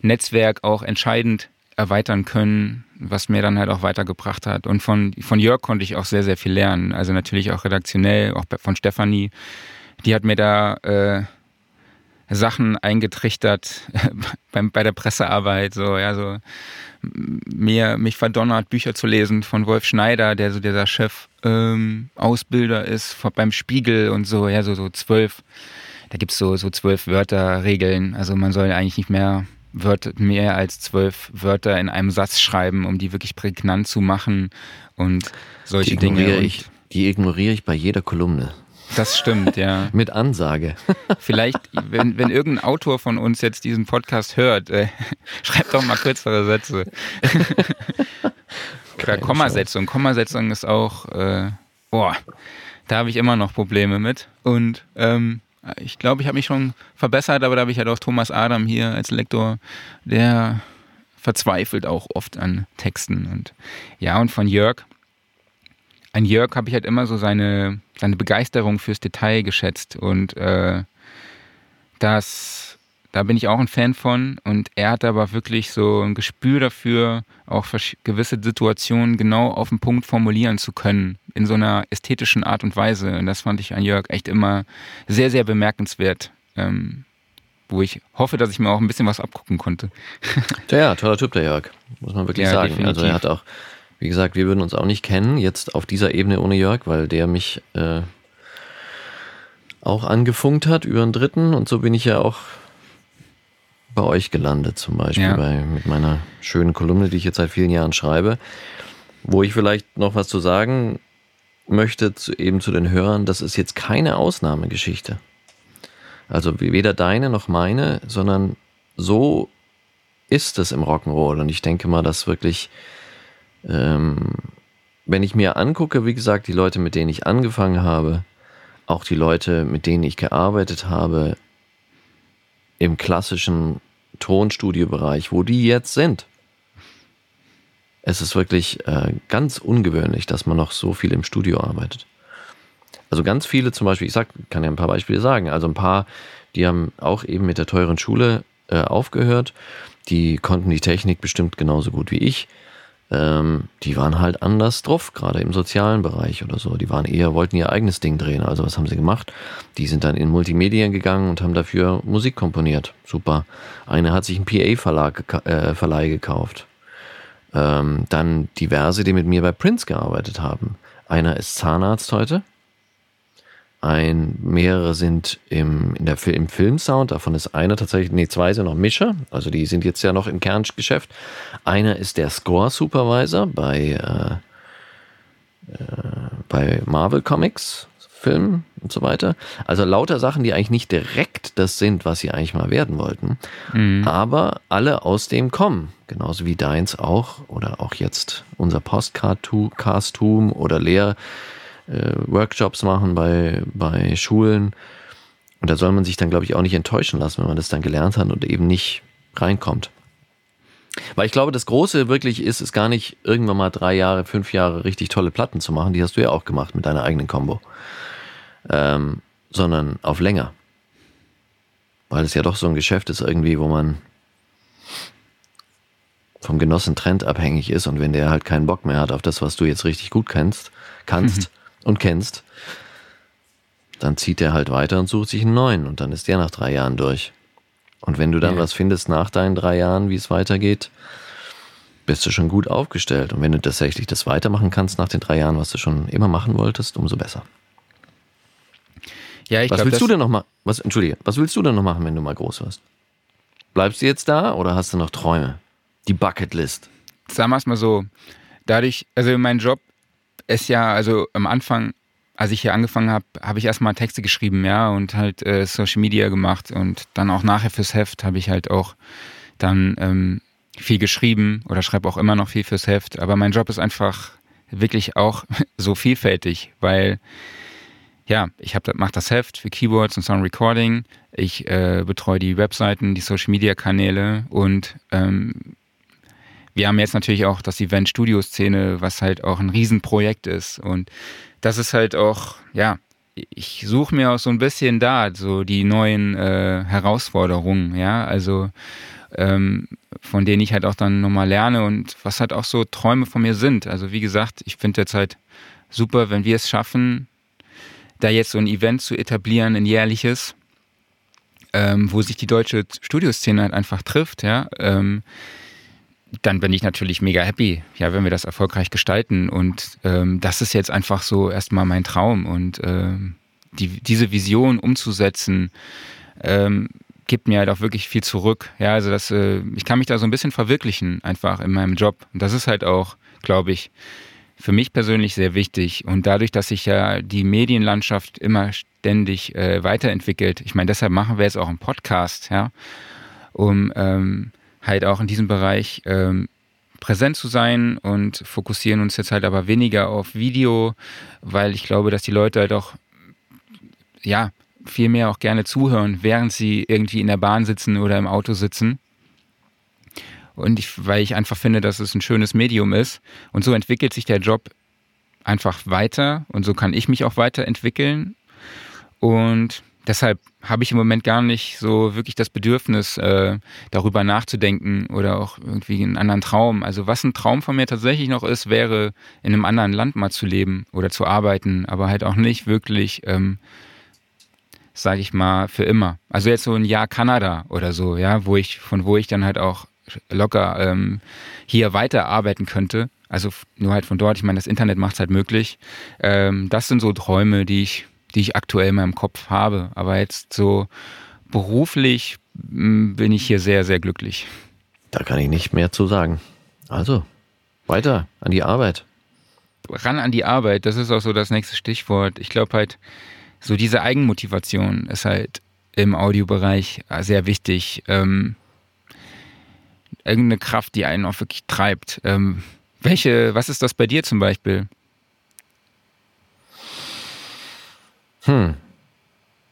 Netzwerk auch entscheidend erweitern können, was mir dann halt auch weitergebracht hat. Und von, von Jörg konnte ich auch sehr, sehr viel lernen. Also natürlich auch redaktionell, auch von Stefanie. Die hat mir da äh, Sachen eingetrichtert beim, bei der Pressearbeit, so, ja, so mir, mich verdonnert, Bücher zu lesen von Wolf Schneider, der so dieser Chef ähm, Ausbilder ist beim Spiegel und so, ja, so, so zwölf, da gibt's so, so zwölf Wörterregeln. Also man soll eigentlich nicht mehr Wörter, mehr als zwölf Wörter in einem Satz schreiben, um die wirklich prägnant zu machen und solche die Dinge. Ich, die ignoriere ich bei jeder Kolumne. Das stimmt, ja. Mit Ansage. Vielleicht, wenn, wenn irgendein Autor von uns jetzt diesen Podcast hört, äh, schreibt doch mal kürzere Sätze. Oder Kommasetzung. Kommasetzung ist auch, äh, boah, da habe ich immer noch Probleme mit. Und ähm, ich glaube, ich habe mich schon verbessert, aber da habe ich halt auch Thomas Adam hier als Lektor, der verzweifelt auch oft an Texten. Und ja, und von Jörg, an Jörg habe ich halt immer so seine, seine Begeisterung fürs Detail geschätzt und äh, das, da bin ich auch ein Fan von und er hat aber wirklich so ein Gespür dafür, auch gewisse Situationen genau auf den Punkt formulieren zu können, in so einer ästhetischen Art und Weise und das fand ich an Jörg echt immer sehr, sehr bemerkenswert. Ähm, wo ich hoffe, dass ich mir auch ein bisschen was abgucken konnte. ja, toller Typ, der Jörg, muss man wirklich ja, sagen. Definitiv. Also er hat auch wie gesagt, wir würden uns auch nicht kennen, jetzt auf dieser Ebene ohne Jörg, weil der mich äh, auch angefunkt hat über einen Dritten und so bin ich ja auch bei euch gelandet, zum Beispiel ja. bei, mit meiner schönen Kolumne, die ich jetzt seit vielen Jahren schreibe, wo ich vielleicht noch was zu sagen möchte, zu, eben zu den Hörern, das ist jetzt keine Ausnahmegeschichte. Also weder deine noch meine, sondern so ist es im Rock'n'Roll und ich denke mal, dass wirklich ähm, wenn ich mir angucke, wie gesagt, die Leute, mit denen ich angefangen habe, auch die Leute, mit denen ich gearbeitet habe, im klassischen Tonstudiobereich, wo die jetzt sind. Es ist wirklich äh, ganz ungewöhnlich, dass man noch so viel im Studio arbeitet. Also ganz viele zum Beispiel, ich sag, kann ja ein paar Beispiele sagen. Also ein paar, die haben auch eben mit der teuren Schule äh, aufgehört. Die konnten die Technik bestimmt genauso gut wie ich ähm, die waren halt anders drauf, gerade im sozialen Bereich oder so. Die waren eher, wollten ihr eigenes Ding drehen. Also was haben sie gemacht? Die sind dann in Multimedien gegangen und haben dafür Musik komponiert. Super. Eine hat sich einen PA-Verlag äh, Verleih gekauft. Ähm, dann diverse, die mit mir bei Prince gearbeitet haben. Einer ist Zahnarzt heute. Ein, mehrere sind im, in der, im Filmsound, davon ist einer tatsächlich, nee, zwei sind noch Mischer, also die sind jetzt ja noch im Kerngeschäft. Einer ist der Score-Supervisor bei, äh, äh, bei Marvel Comics, Filmen und so weiter. Also lauter Sachen, die eigentlich nicht direkt das sind, was sie eigentlich mal werden wollten, mhm. aber alle aus dem kommen. Genauso wie deins auch oder auch jetzt unser Postcard-Castum oder Lehr äh, Workshops machen bei, bei Schulen. Und da soll man sich dann, glaube ich, auch nicht enttäuschen lassen, wenn man das dann gelernt hat und eben nicht reinkommt. Weil ich glaube, das Große wirklich ist, ist gar nicht irgendwann mal drei Jahre, fünf Jahre richtig tolle Platten zu machen. Die hast du ja auch gemacht mit deiner eigenen Combo. Ähm, sondern auf länger. Weil es ja doch so ein Geschäft ist irgendwie, wo man vom Genossen Trend abhängig ist und wenn der halt keinen Bock mehr hat auf das, was du jetzt richtig gut kennst, kannst, und kennst, dann zieht er halt weiter und sucht sich einen neuen und dann ist der nach drei Jahren durch. Und wenn du dann ja. was findest nach deinen drei Jahren, wie es weitergeht, bist du schon gut aufgestellt. Und wenn du tatsächlich das weitermachen kannst nach den drei Jahren, was du schon immer machen wolltest, umso besser. Ja, ich was glaub, willst du denn noch? Was, Entschuldige, was willst du denn noch machen, wenn du mal groß wirst? Bleibst du jetzt da oder hast du noch Träume? Die Bucketlist. Sagen wir es mal so. Dadurch, also mein Job es ja, also am Anfang, als ich hier angefangen habe, habe ich erstmal Texte geschrieben, ja, und halt äh, Social Media gemacht und dann auch nachher fürs Heft habe ich halt auch dann ähm, viel geschrieben oder schreibe auch immer noch viel fürs Heft. Aber mein Job ist einfach wirklich auch so vielfältig, weil ja, ich mache das Heft für Keyboards und Sound Recording. Ich äh, betreue die Webseiten, die Social Media Kanäle und ähm, wir haben jetzt natürlich auch das Event-Studio-Szene, was halt auch ein Riesenprojekt ist. Und das ist halt auch, ja, ich suche mir auch so ein bisschen da so die neuen äh, Herausforderungen, ja, also ähm, von denen ich halt auch dann nochmal lerne und was halt auch so Träume von mir sind. Also wie gesagt, ich finde jetzt halt super, wenn wir es schaffen, da jetzt so ein Event zu etablieren, ein jährliches, ähm, wo sich die deutsche Studioszene halt einfach trifft, ja, ähm, dann bin ich natürlich mega happy, ja, wenn wir das erfolgreich gestalten. Und ähm, das ist jetzt einfach so erstmal mein Traum. Und ähm, die, diese Vision umzusetzen, ähm, gibt mir halt auch wirklich viel zurück. Ja, also das, äh, ich kann mich da so ein bisschen verwirklichen, einfach in meinem Job. Und das ist halt auch, glaube ich, für mich persönlich sehr wichtig. Und dadurch, dass sich ja die Medienlandschaft immer ständig äh, weiterentwickelt, ich meine, deshalb machen wir jetzt auch einen Podcast, ja, um ähm, halt auch in diesem Bereich ähm, präsent zu sein und fokussieren uns jetzt halt aber weniger auf Video, weil ich glaube, dass die Leute halt auch, ja, viel mehr auch gerne zuhören, während sie irgendwie in der Bahn sitzen oder im Auto sitzen. Und ich, weil ich einfach finde, dass es ein schönes Medium ist. Und so entwickelt sich der Job einfach weiter und so kann ich mich auch weiterentwickeln. Und deshalb habe ich im Moment gar nicht so wirklich das Bedürfnis, äh, darüber nachzudenken oder auch irgendwie einen anderen Traum. Also was ein Traum von mir tatsächlich noch ist, wäre in einem anderen Land mal zu leben oder zu arbeiten, aber halt auch nicht wirklich, ähm, sage ich mal, für immer. Also jetzt so ein Jahr Kanada oder so, ja, wo ich, von wo ich dann halt auch locker ähm, hier weiterarbeiten könnte. Also nur halt von dort, ich meine, das Internet macht es halt möglich. Ähm, das sind so Träume, die ich die ich aktuell in meinem Kopf habe. Aber jetzt so beruflich mm, bin ich hier sehr, sehr glücklich. Da kann ich nicht mehr zu sagen. Also, weiter an die Arbeit. Ran an die Arbeit, das ist auch so das nächste Stichwort. Ich glaube halt, so diese Eigenmotivation ist halt im Audiobereich sehr wichtig. Ähm, irgendeine Kraft, die einen auch wirklich treibt. Ähm, welche, was ist das bei dir zum Beispiel? Hm,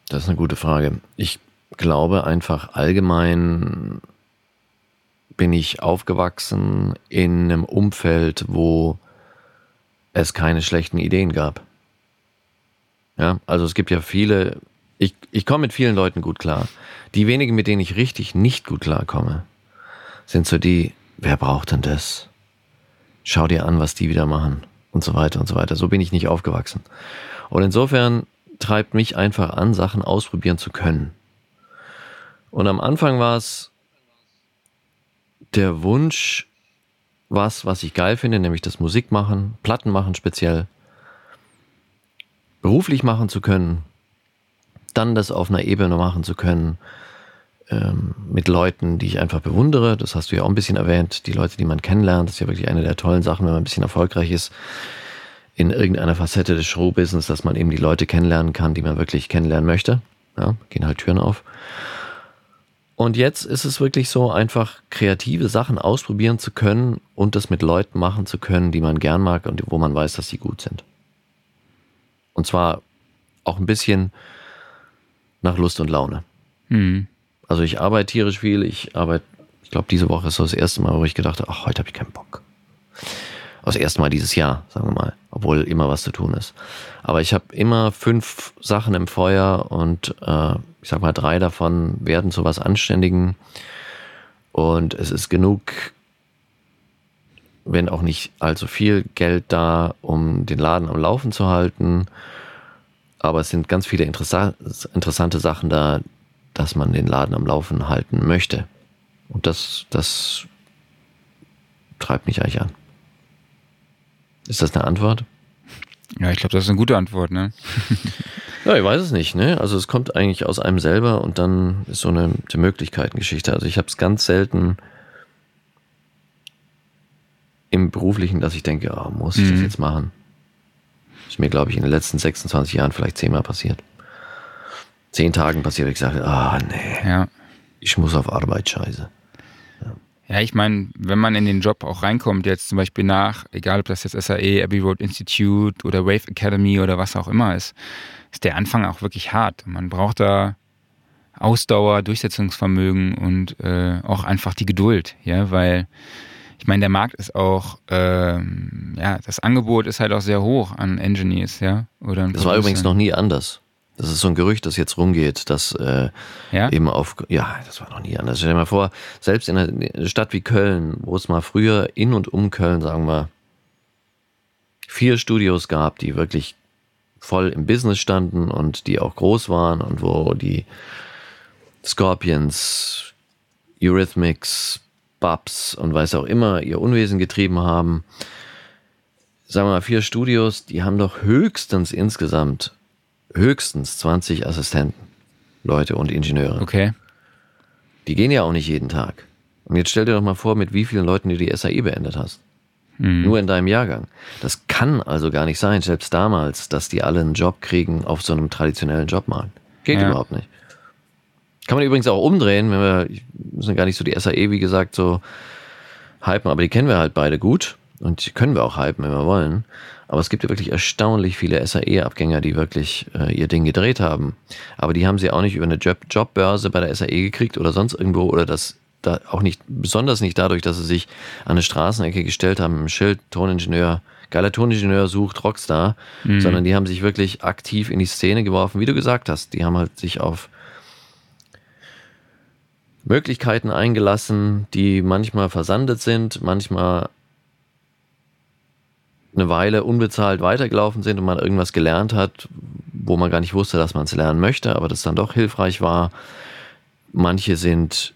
das ist eine gute Frage. Ich glaube einfach allgemein bin ich aufgewachsen in einem Umfeld, wo es keine schlechten Ideen gab. Ja, also es gibt ja viele, ich, ich komme mit vielen Leuten gut klar. Die wenigen, mit denen ich richtig nicht gut klarkomme, sind so die, wer braucht denn das? Schau dir an, was die wieder machen und so weiter und so weiter. So bin ich nicht aufgewachsen. Und insofern treibt mich einfach an, Sachen ausprobieren zu können. Und am Anfang war es der Wunsch, was, was ich geil finde, nämlich das Musik machen, Platten machen speziell, beruflich machen zu können, dann das auf einer Ebene machen zu können, ähm, mit Leuten, die ich einfach bewundere. Das hast du ja auch ein bisschen erwähnt, die Leute, die man kennenlernt. Das ist ja wirklich eine der tollen Sachen, wenn man ein bisschen erfolgreich ist in irgendeiner Facette des Showbusiness, dass man eben die Leute kennenlernen kann, die man wirklich kennenlernen möchte. Ja, gehen halt Türen auf. Und jetzt ist es wirklich so, einfach kreative Sachen ausprobieren zu können und das mit Leuten machen zu können, die man gern mag und wo man weiß, dass sie gut sind. Und zwar auch ein bisschen nach Lust und Laune. Mhm. Also ich arbeite tierisch viel, ich arbeite, ich glaube, diese Woche ist so das erste Mal, wo ich gedacht habe, ach, heute habe ich keinen Bock. Das erste Mal dieses Jahr, sagen wir mal, obwohl immer was zu tun ist. Aber ich habe immer fünf Sachen im Feuer und äh, ich sag mal, drei davon werden zu was Anständigen. Und es ist genug, wenn auch nicht allzu viel Geld da, um den Laden am Laufen zu halten. Aber es sind ganz viele interessante Sachen da, dass man den Laden am Laufen halten möchte. Und das, das treibt mich eigentlich an. Ist das eine Antwort? Ja, ich glaube, das ist eine gute Antwort, ne? ja, ich weiß es nicht, ne? Also es kommt eigentlich aus einem selber und dann ist so eine, eine Möglichkeitengeschichte. Also ich habe es ganz selten im Beruflichen, dass ich denke, oh, muss ich mhm. das jetzt machen? Ist mir, glaube ich, in den letzten 26 Jahren vielleicht zehnmal passiert. Zehn Tagen passiert, ich sage, ah, oh, nee. Ja. Ich muss auf Arbeit scheiße. Ja. Ich meine, wenn man in den Job auch reinkommt, jetzt zum Beispiel nach, egal ob das jetzt SAE, Abbey Road Institute oder Wave Academy oder was auch immer ist, ist der Anfang auch wirklich hart. Man braucht da Ausdauer, Durchsetzungsvermögen und äh, auch einfach die Geduld, ja, weil ich meine, der Markt ist auch, ähm, ja, das Angebot ist halt auch sehr hoch an Engineers, ja. Oder das war übrigens noch nie anders. Das ist so ein Gerücht, das jetzt rumgeht, dass äh, ja? eben auf, ja, das war noch nie anders. Stell dir mal vor, selbst in einer Stadt wie Köln, wo es mal früher in und um Köln, sagen wir, vier Studios gab, die wirklich voll im Business standen und die auch groß waren und wo die Scorpions, Eurythmics, Bubs und weiß auch immer ihr Unwesen getrieben haben. Sagen wir mal, vier Studios, die haben doch höchstens insgesamt höchstens 20 Assistenten, Leute und Ingenieure. Okay. Die gehen ja auch nicht jeden Tag. Und jetzt stell dir doch mal vor, mit wie vielen Leuten du die SAE beendet hast. Mhm. Nur in deinem Jahrgang. Das kann also gar nicht sein, selbst damals, dass die alle einen Job kriegen auf so einem traditionellen Jobmarkt. Geht ja. überhaupt nicht. Kann man übrigens auch umdrehen, wenn wir, müssen gar nicht so die SAE, wie gesagt, so hypen, aber die kennen wir halt beide gut und die können wir auch hypen, wenn wir wollen. Aber es gibt ja wirklich erstaunlich viele SAE-Abgänger, die wirklich äh, ihr Ding gedreht haben. Aber die haben sie auch nicht über eine Job Jobbörse bei der SAE gekriegt oder sonst irgendwo oder das da auch nicht, besonders nicht dadurch, dass sie sich an eine Straßenecke gestellt haben, im Schild, Toningenieur, geiler Toningenieur sucht Rockstar, mhm. sondern die haben sich wirklich aktiv in die Szene geworfen, wie du gesagt hast. Die haben halt sich auf Möglichkeiten eingelassen, die manchmal versandet sind, manchmal eine Weile unbezahlt weitergelaufen sind und man irgendwas gelernt hat, wo man gar nicht wusste, dass man es lernen möchte, aber das dann doch hilfreich war. Manche sind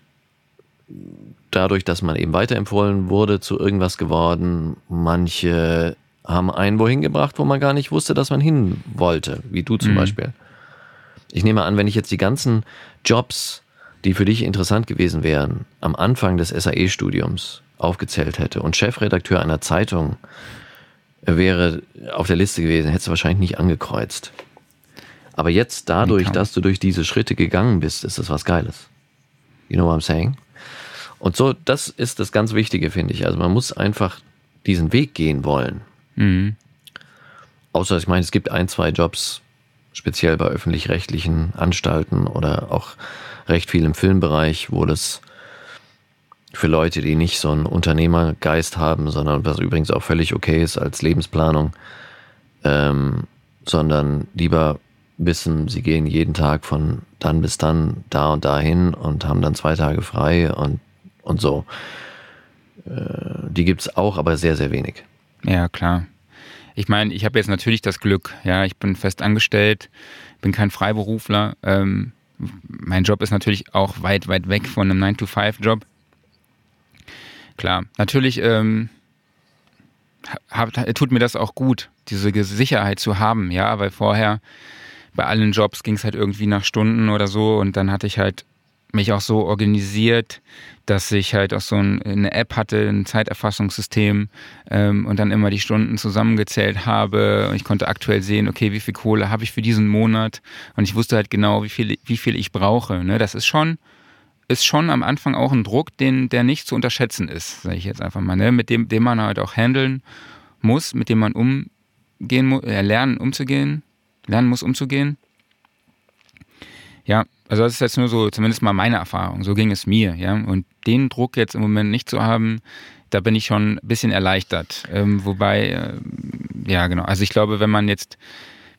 dadurch, dass man eben weiterempfohlen wurde, zu irgendwas geworden. Manche haben einen wohin gebracht, wo man gar nicht wusste, dass man hin wollte, wie du zum mhm. Beispiel. Ich nehme an, wenn ich jetzt die ganzen Jobs, die für dich interessant gewesen wären, am Anfang des SAE-Studiums aufgezählt hätte und Chefredakteur einer Zeitung wäre auf der Liste gewesen, hättest du wahrscheinlich nicht angekreuzt. Aber jetzt dadurch, dass du durch diese Schritte gegangen bist, ist das was Geiles. You know what I'm saying? Und so, das ist das ganz Wichtige, finde ich. Also man muss einfach diesen Weg gehen wollen. Mhm. Außer, ich meine, es gibt ein, zwei Jobs, speziell bei öffentlich-rechtlichen Anstalten oder auch recht viel im Filmbereich, wo das für Leute, die nicht so einen Unternehmergeist haben, sondern was übrigens auch völlig okay ist als Lebensplanung, ähm, sondern lieber wissen, sie gehen jeden Tag von dann bis dann da und dahin und haben dann zwei Tage frei und, und so. Äh, die gibt es auch, aber sehr, sehr wenig. Ja, klar. Ich meine, ich habe jetzt natürlich das Glück, ja, ich bin fest angestellt, bin kein Freiberufler. Ähm, mein Job ist natürlich auch weit, weit weg von einem 9-to-5-Job klar. Natürlich ähm, hab, tut mir das auch gut, diese Sicherheit zu haben, ja, weil vorher bei allen Jobs ging es halt irgendwie nach Stunden oder so und dann hatte ich halt mich auch so organisiert, dass ich halt auch so ein, eine App hatte, ein Zeiterfassungssystem ähm, und dann immer die Stunden zusammengezählt habe und ich konnte aktuell sehen, okay, wie viel Kohle habe ich für diesen Monat und ich wusste halt genau, wie viel, wie viel ich brauche. Ne? Das ist schon ist schon am Anfang auch ein Druck, den, der nicht zu unterschätzen ist, sage ich jetzt einfach mal, ne? mit dem, dem man halt auch handeln muss, mit dem man umgehen muss, äh, lernen umzugehen, lernen muss umzugehen. Ja, also das ist jetzt nur so, zumindest mal meine Erfahrung. So ging es mir, ja. Und den Druck jetzt im Moment nicht zu haben, da bin ich schon ein bisschen erleichtert. Ähm, wobei, äh, ja, genau. Also ich glaube, wenn man jetzt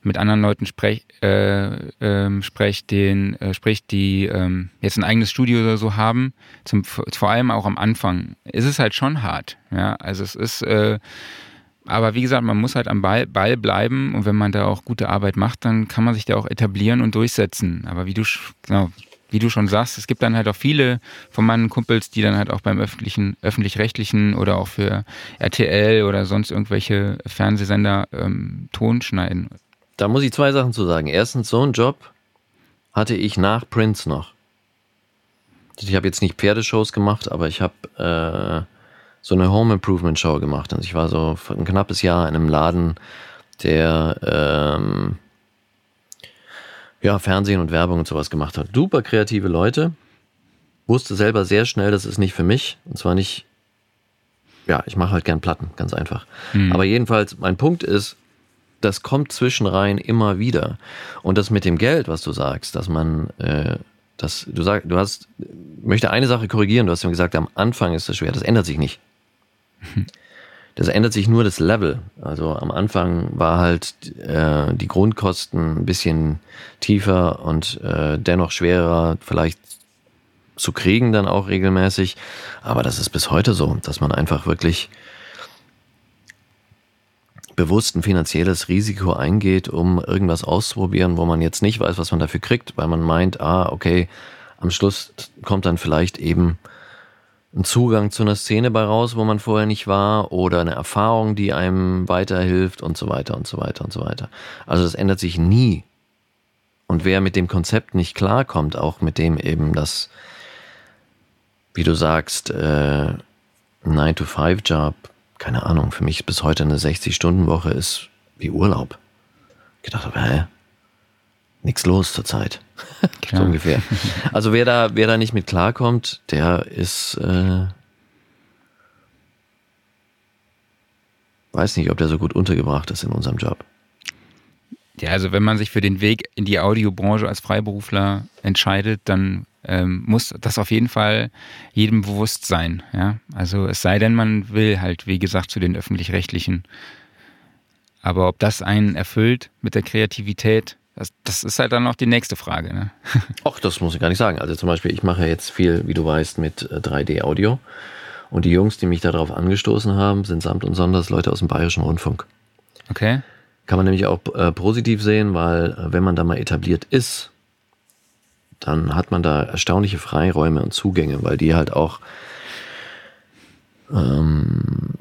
mit anderen Leuten sprech, äh, äh, sprecht, den, äh, spricht, die ähm, jetzt ein eigenes Studio oder so haben, zum, vor allem auch am Anfang, ist es halt schon hart. Ja, also es ist, äh, aber wie gesagt, man muss halt am Ball, Ball bleiben und wenn man da auch gute Arbeit macht, dann kann man sich da auch etablieren und durchsetzen. Aber wie du, genau, wie du schon sagst, es gibt dann halt auch viele von meinen Kumpels, die dann halt auch beim öffentlichen, öffentlich-rechtlichen oder auch für RTL oder sonst irgendwelche Fernsehsender ähm, Ton schneiden. Da muss ich zwei Sachen zu sagen. Erstens, so einen Job hatte ich nach Prince noch. Ich habe jetzt nicht Pferdeshows gemacht, aber ich habe äh, so eine Home Improvement Show gemacht. Also ich war so ein knappes Jahr in einem Laden, der ähm, ja, Fernsehen und Werbung und sowas gemacht hat. Super kreative Leute. wusste selber sehr schnell, das ist nicht für mich. Und zwar nicht, ja, ich mache halt gern Platten, ganz einfach. Mhm. Aber jedenfalls, mein Punkt ist, das kommt zwischenrein immer wieder. Und das mit dem Geld, was du sagst, dass man, äh, dass du sagst, du hast, möchte eine Sache korrigieren, du hast ja gesagt, am Anfang ist es schwer, das ändert sich nicht. Das ändert sich nur das Level. Also am Anfang war halt äh, die Grundkosten ein bisschen tiefer und äh, dennoch schwerer, vielleicht zu kriegen dann auch regelmäßig. Aber das ist bis heute so, dass man einfach wirklich bewusst ein finanzielles Risiko eingeht, um irgendwas auszuprobieren, wo man jetzt nicht weiß, was man dafür kriegt, weil man meint, ah, okay, am Schluss kommt dann vielleicht eben ein Zugang zu einer Szene bei raus, wo man vorher nicht war, oder eine Erfahrung, die einem weiterhilft und so weiter und so weiter und so weiter. Also das ändert sich nie. Und wer mit dem Konzept nicht klarkommt, auch mit dem eben, dass, wie du sagst, äh, 9-to-5-Job keine Ahnung, für mich bis heute eine 60-Stunden-Woche ist wie Urlaub. Ich gedacht habe, hä? Nichts los zurzeit. so ungefähr. Also wer da, wer da nicht mit klarkommt, der ist, äh, weiß nicht, ob der so gut untergebracht ist in unserem Job. Ja, also wenn man sich für den Weg in die Audiobranche als Freiberufler entscheidet, dann ähm, muss das auf jeden Fall jedem bewusst sein. Ja? Also es sei denn, man will halt, wie gesagt, zu den öffentlich-rechtlichen. Aber ob das einen erfüllt mit der Kreativität, das, das ist halt dann noch die nächste Frage. Ne? Ach, das muss ich gar nicht sagen. Also zum Beispiel, ich mache jetzt viel, wie du weißt, mit 3D-Audio. Äh, und die Jungs, die mich darauf angestoßen haben, sind samt und sonders Leute aus dem Bayerischen Rundfunk. Okay. Kann man nämlich auch äh, positiv sehen, weil äh, wenn man da mal etabliert ist, dann hat man da erstaunliche Freiräume und Zugänge, weil die halt auch ähm,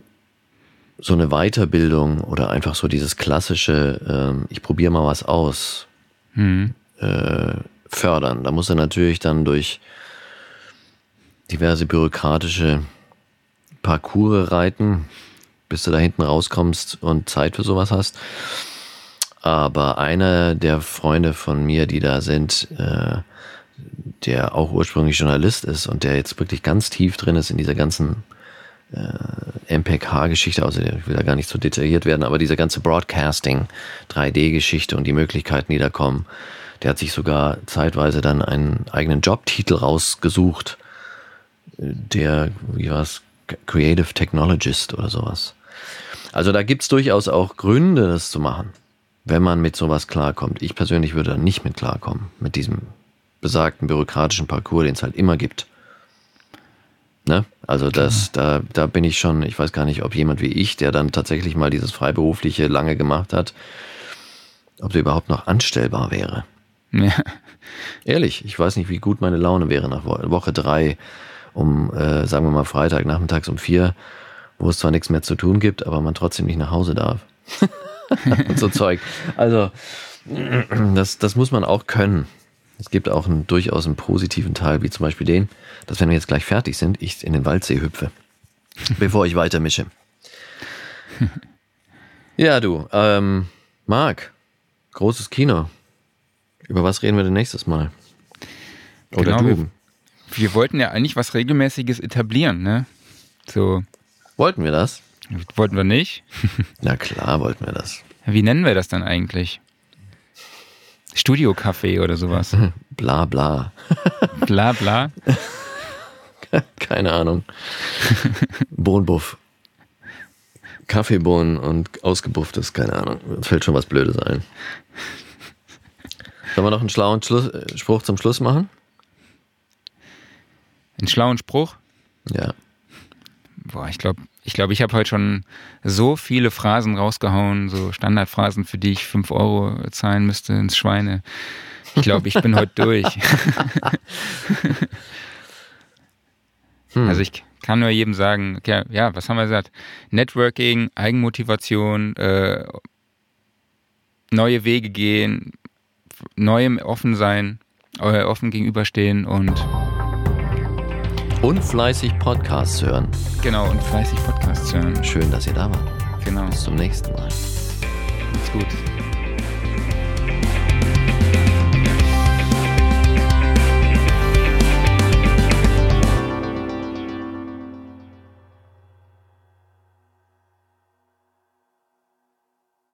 so eine Weiterbildung oder einfach so dieses klassische, ähm, ich probiere mal was aus, mhm. äh, fördern. Da muss er natürlich dann durch diverse bürokratische Parcours reiten, bis du da hinten rauskommst und Zeit für sowas hast. Aber einer der Freunde von mir, die da sind, äh, der auch ursprünglich Journalist ist und der jetzt wirklich ganz tief drin ist in dieser ganzen äh, MPK-Geschichte, also ich will da gar nicht so detailliert werden, aber diese ganze Broadcasting, 3D-Geschichte und die Möglichkeiten, die da kommen, der hat sich sogar zeitweise dann einen eigenen Jobtitel rausgesucht, der, wie war es, Creative Technologist oder sowas. Also da gibt's durchaus auch Gründe, das zu machen, wenn man mit sowas klarkommt. Ich persönlich würde da nicht mit klarkommen, mit diesem besagten bürokratischen Parcours, den es halt immer gibt. Ne? Also das, da, da bin ich schon, ich weiß gar nicht, ob jemand wie ich, der dann tatsächlich mal dieses Freiberufliche lange gemacht hat, ob der überhaupt noch anstellbar wäre. Ja. Ehrlich, ich weiß nicht, wie gut meine Laune wäre nach Woche drei um, äh, sagen wir mal, Freitag nachmittags um vier, wo es zwar nichts mehr zu tun gibt, aber man trotzdem nicht nach Hause darf. Und so Zeug. Also, das, das muss man auch können. Es gibt auch einen durchaus einen positiven Teil, wie zum Beispiel den, dass wenn wir jetzt gleich fertig sind, ich in den Waldsee hüpfe, bevor ich weiter mische. Ja, du, ähm, Marc, großes Kino. Über was reden wir denn nächstes Mal? Oder genau, du? Wir, wir wollten ja eigentlich was Regelmäßiges etablieren, ne? So. Wollten wir das? Wollten wir nicht? Na klar, wollten wir das. Wie nennen wir das dann eigentlich? Studio-Café oder sowas. Bla bla. bla bla. Keine Ahnung. Bohnenbuff. Kaffeebohnen und ausgebufftes, keine Ahnung. Fällt schon was Blödes ein. Sollen wir noch einen schlauen Schluss, äh, Spruch zum Schluss machen? Einen schlauen Spruch? Ja. Boah, ich glaube, ich glaube, ich habe heute schon so viele Phrasen rausgehauen, so Standardphrasen, für die ich 5 Euro zahlen müsste ins Schweine. Ich glaube, ich bin heute durch. hm. Also ich kann nur jedem sagen, okay, ja, was haben wir gesagt? Networking, Eigenmotivation, äh, neue Wege gehen, neuem offen sein, offen gegenüberstehen und und fleißig Podcasts hören. Genau, und fleißig Podcasts hören. Schön, dass ihr da wart. Genau. Bis zum nächsten Mal. Macht's gut.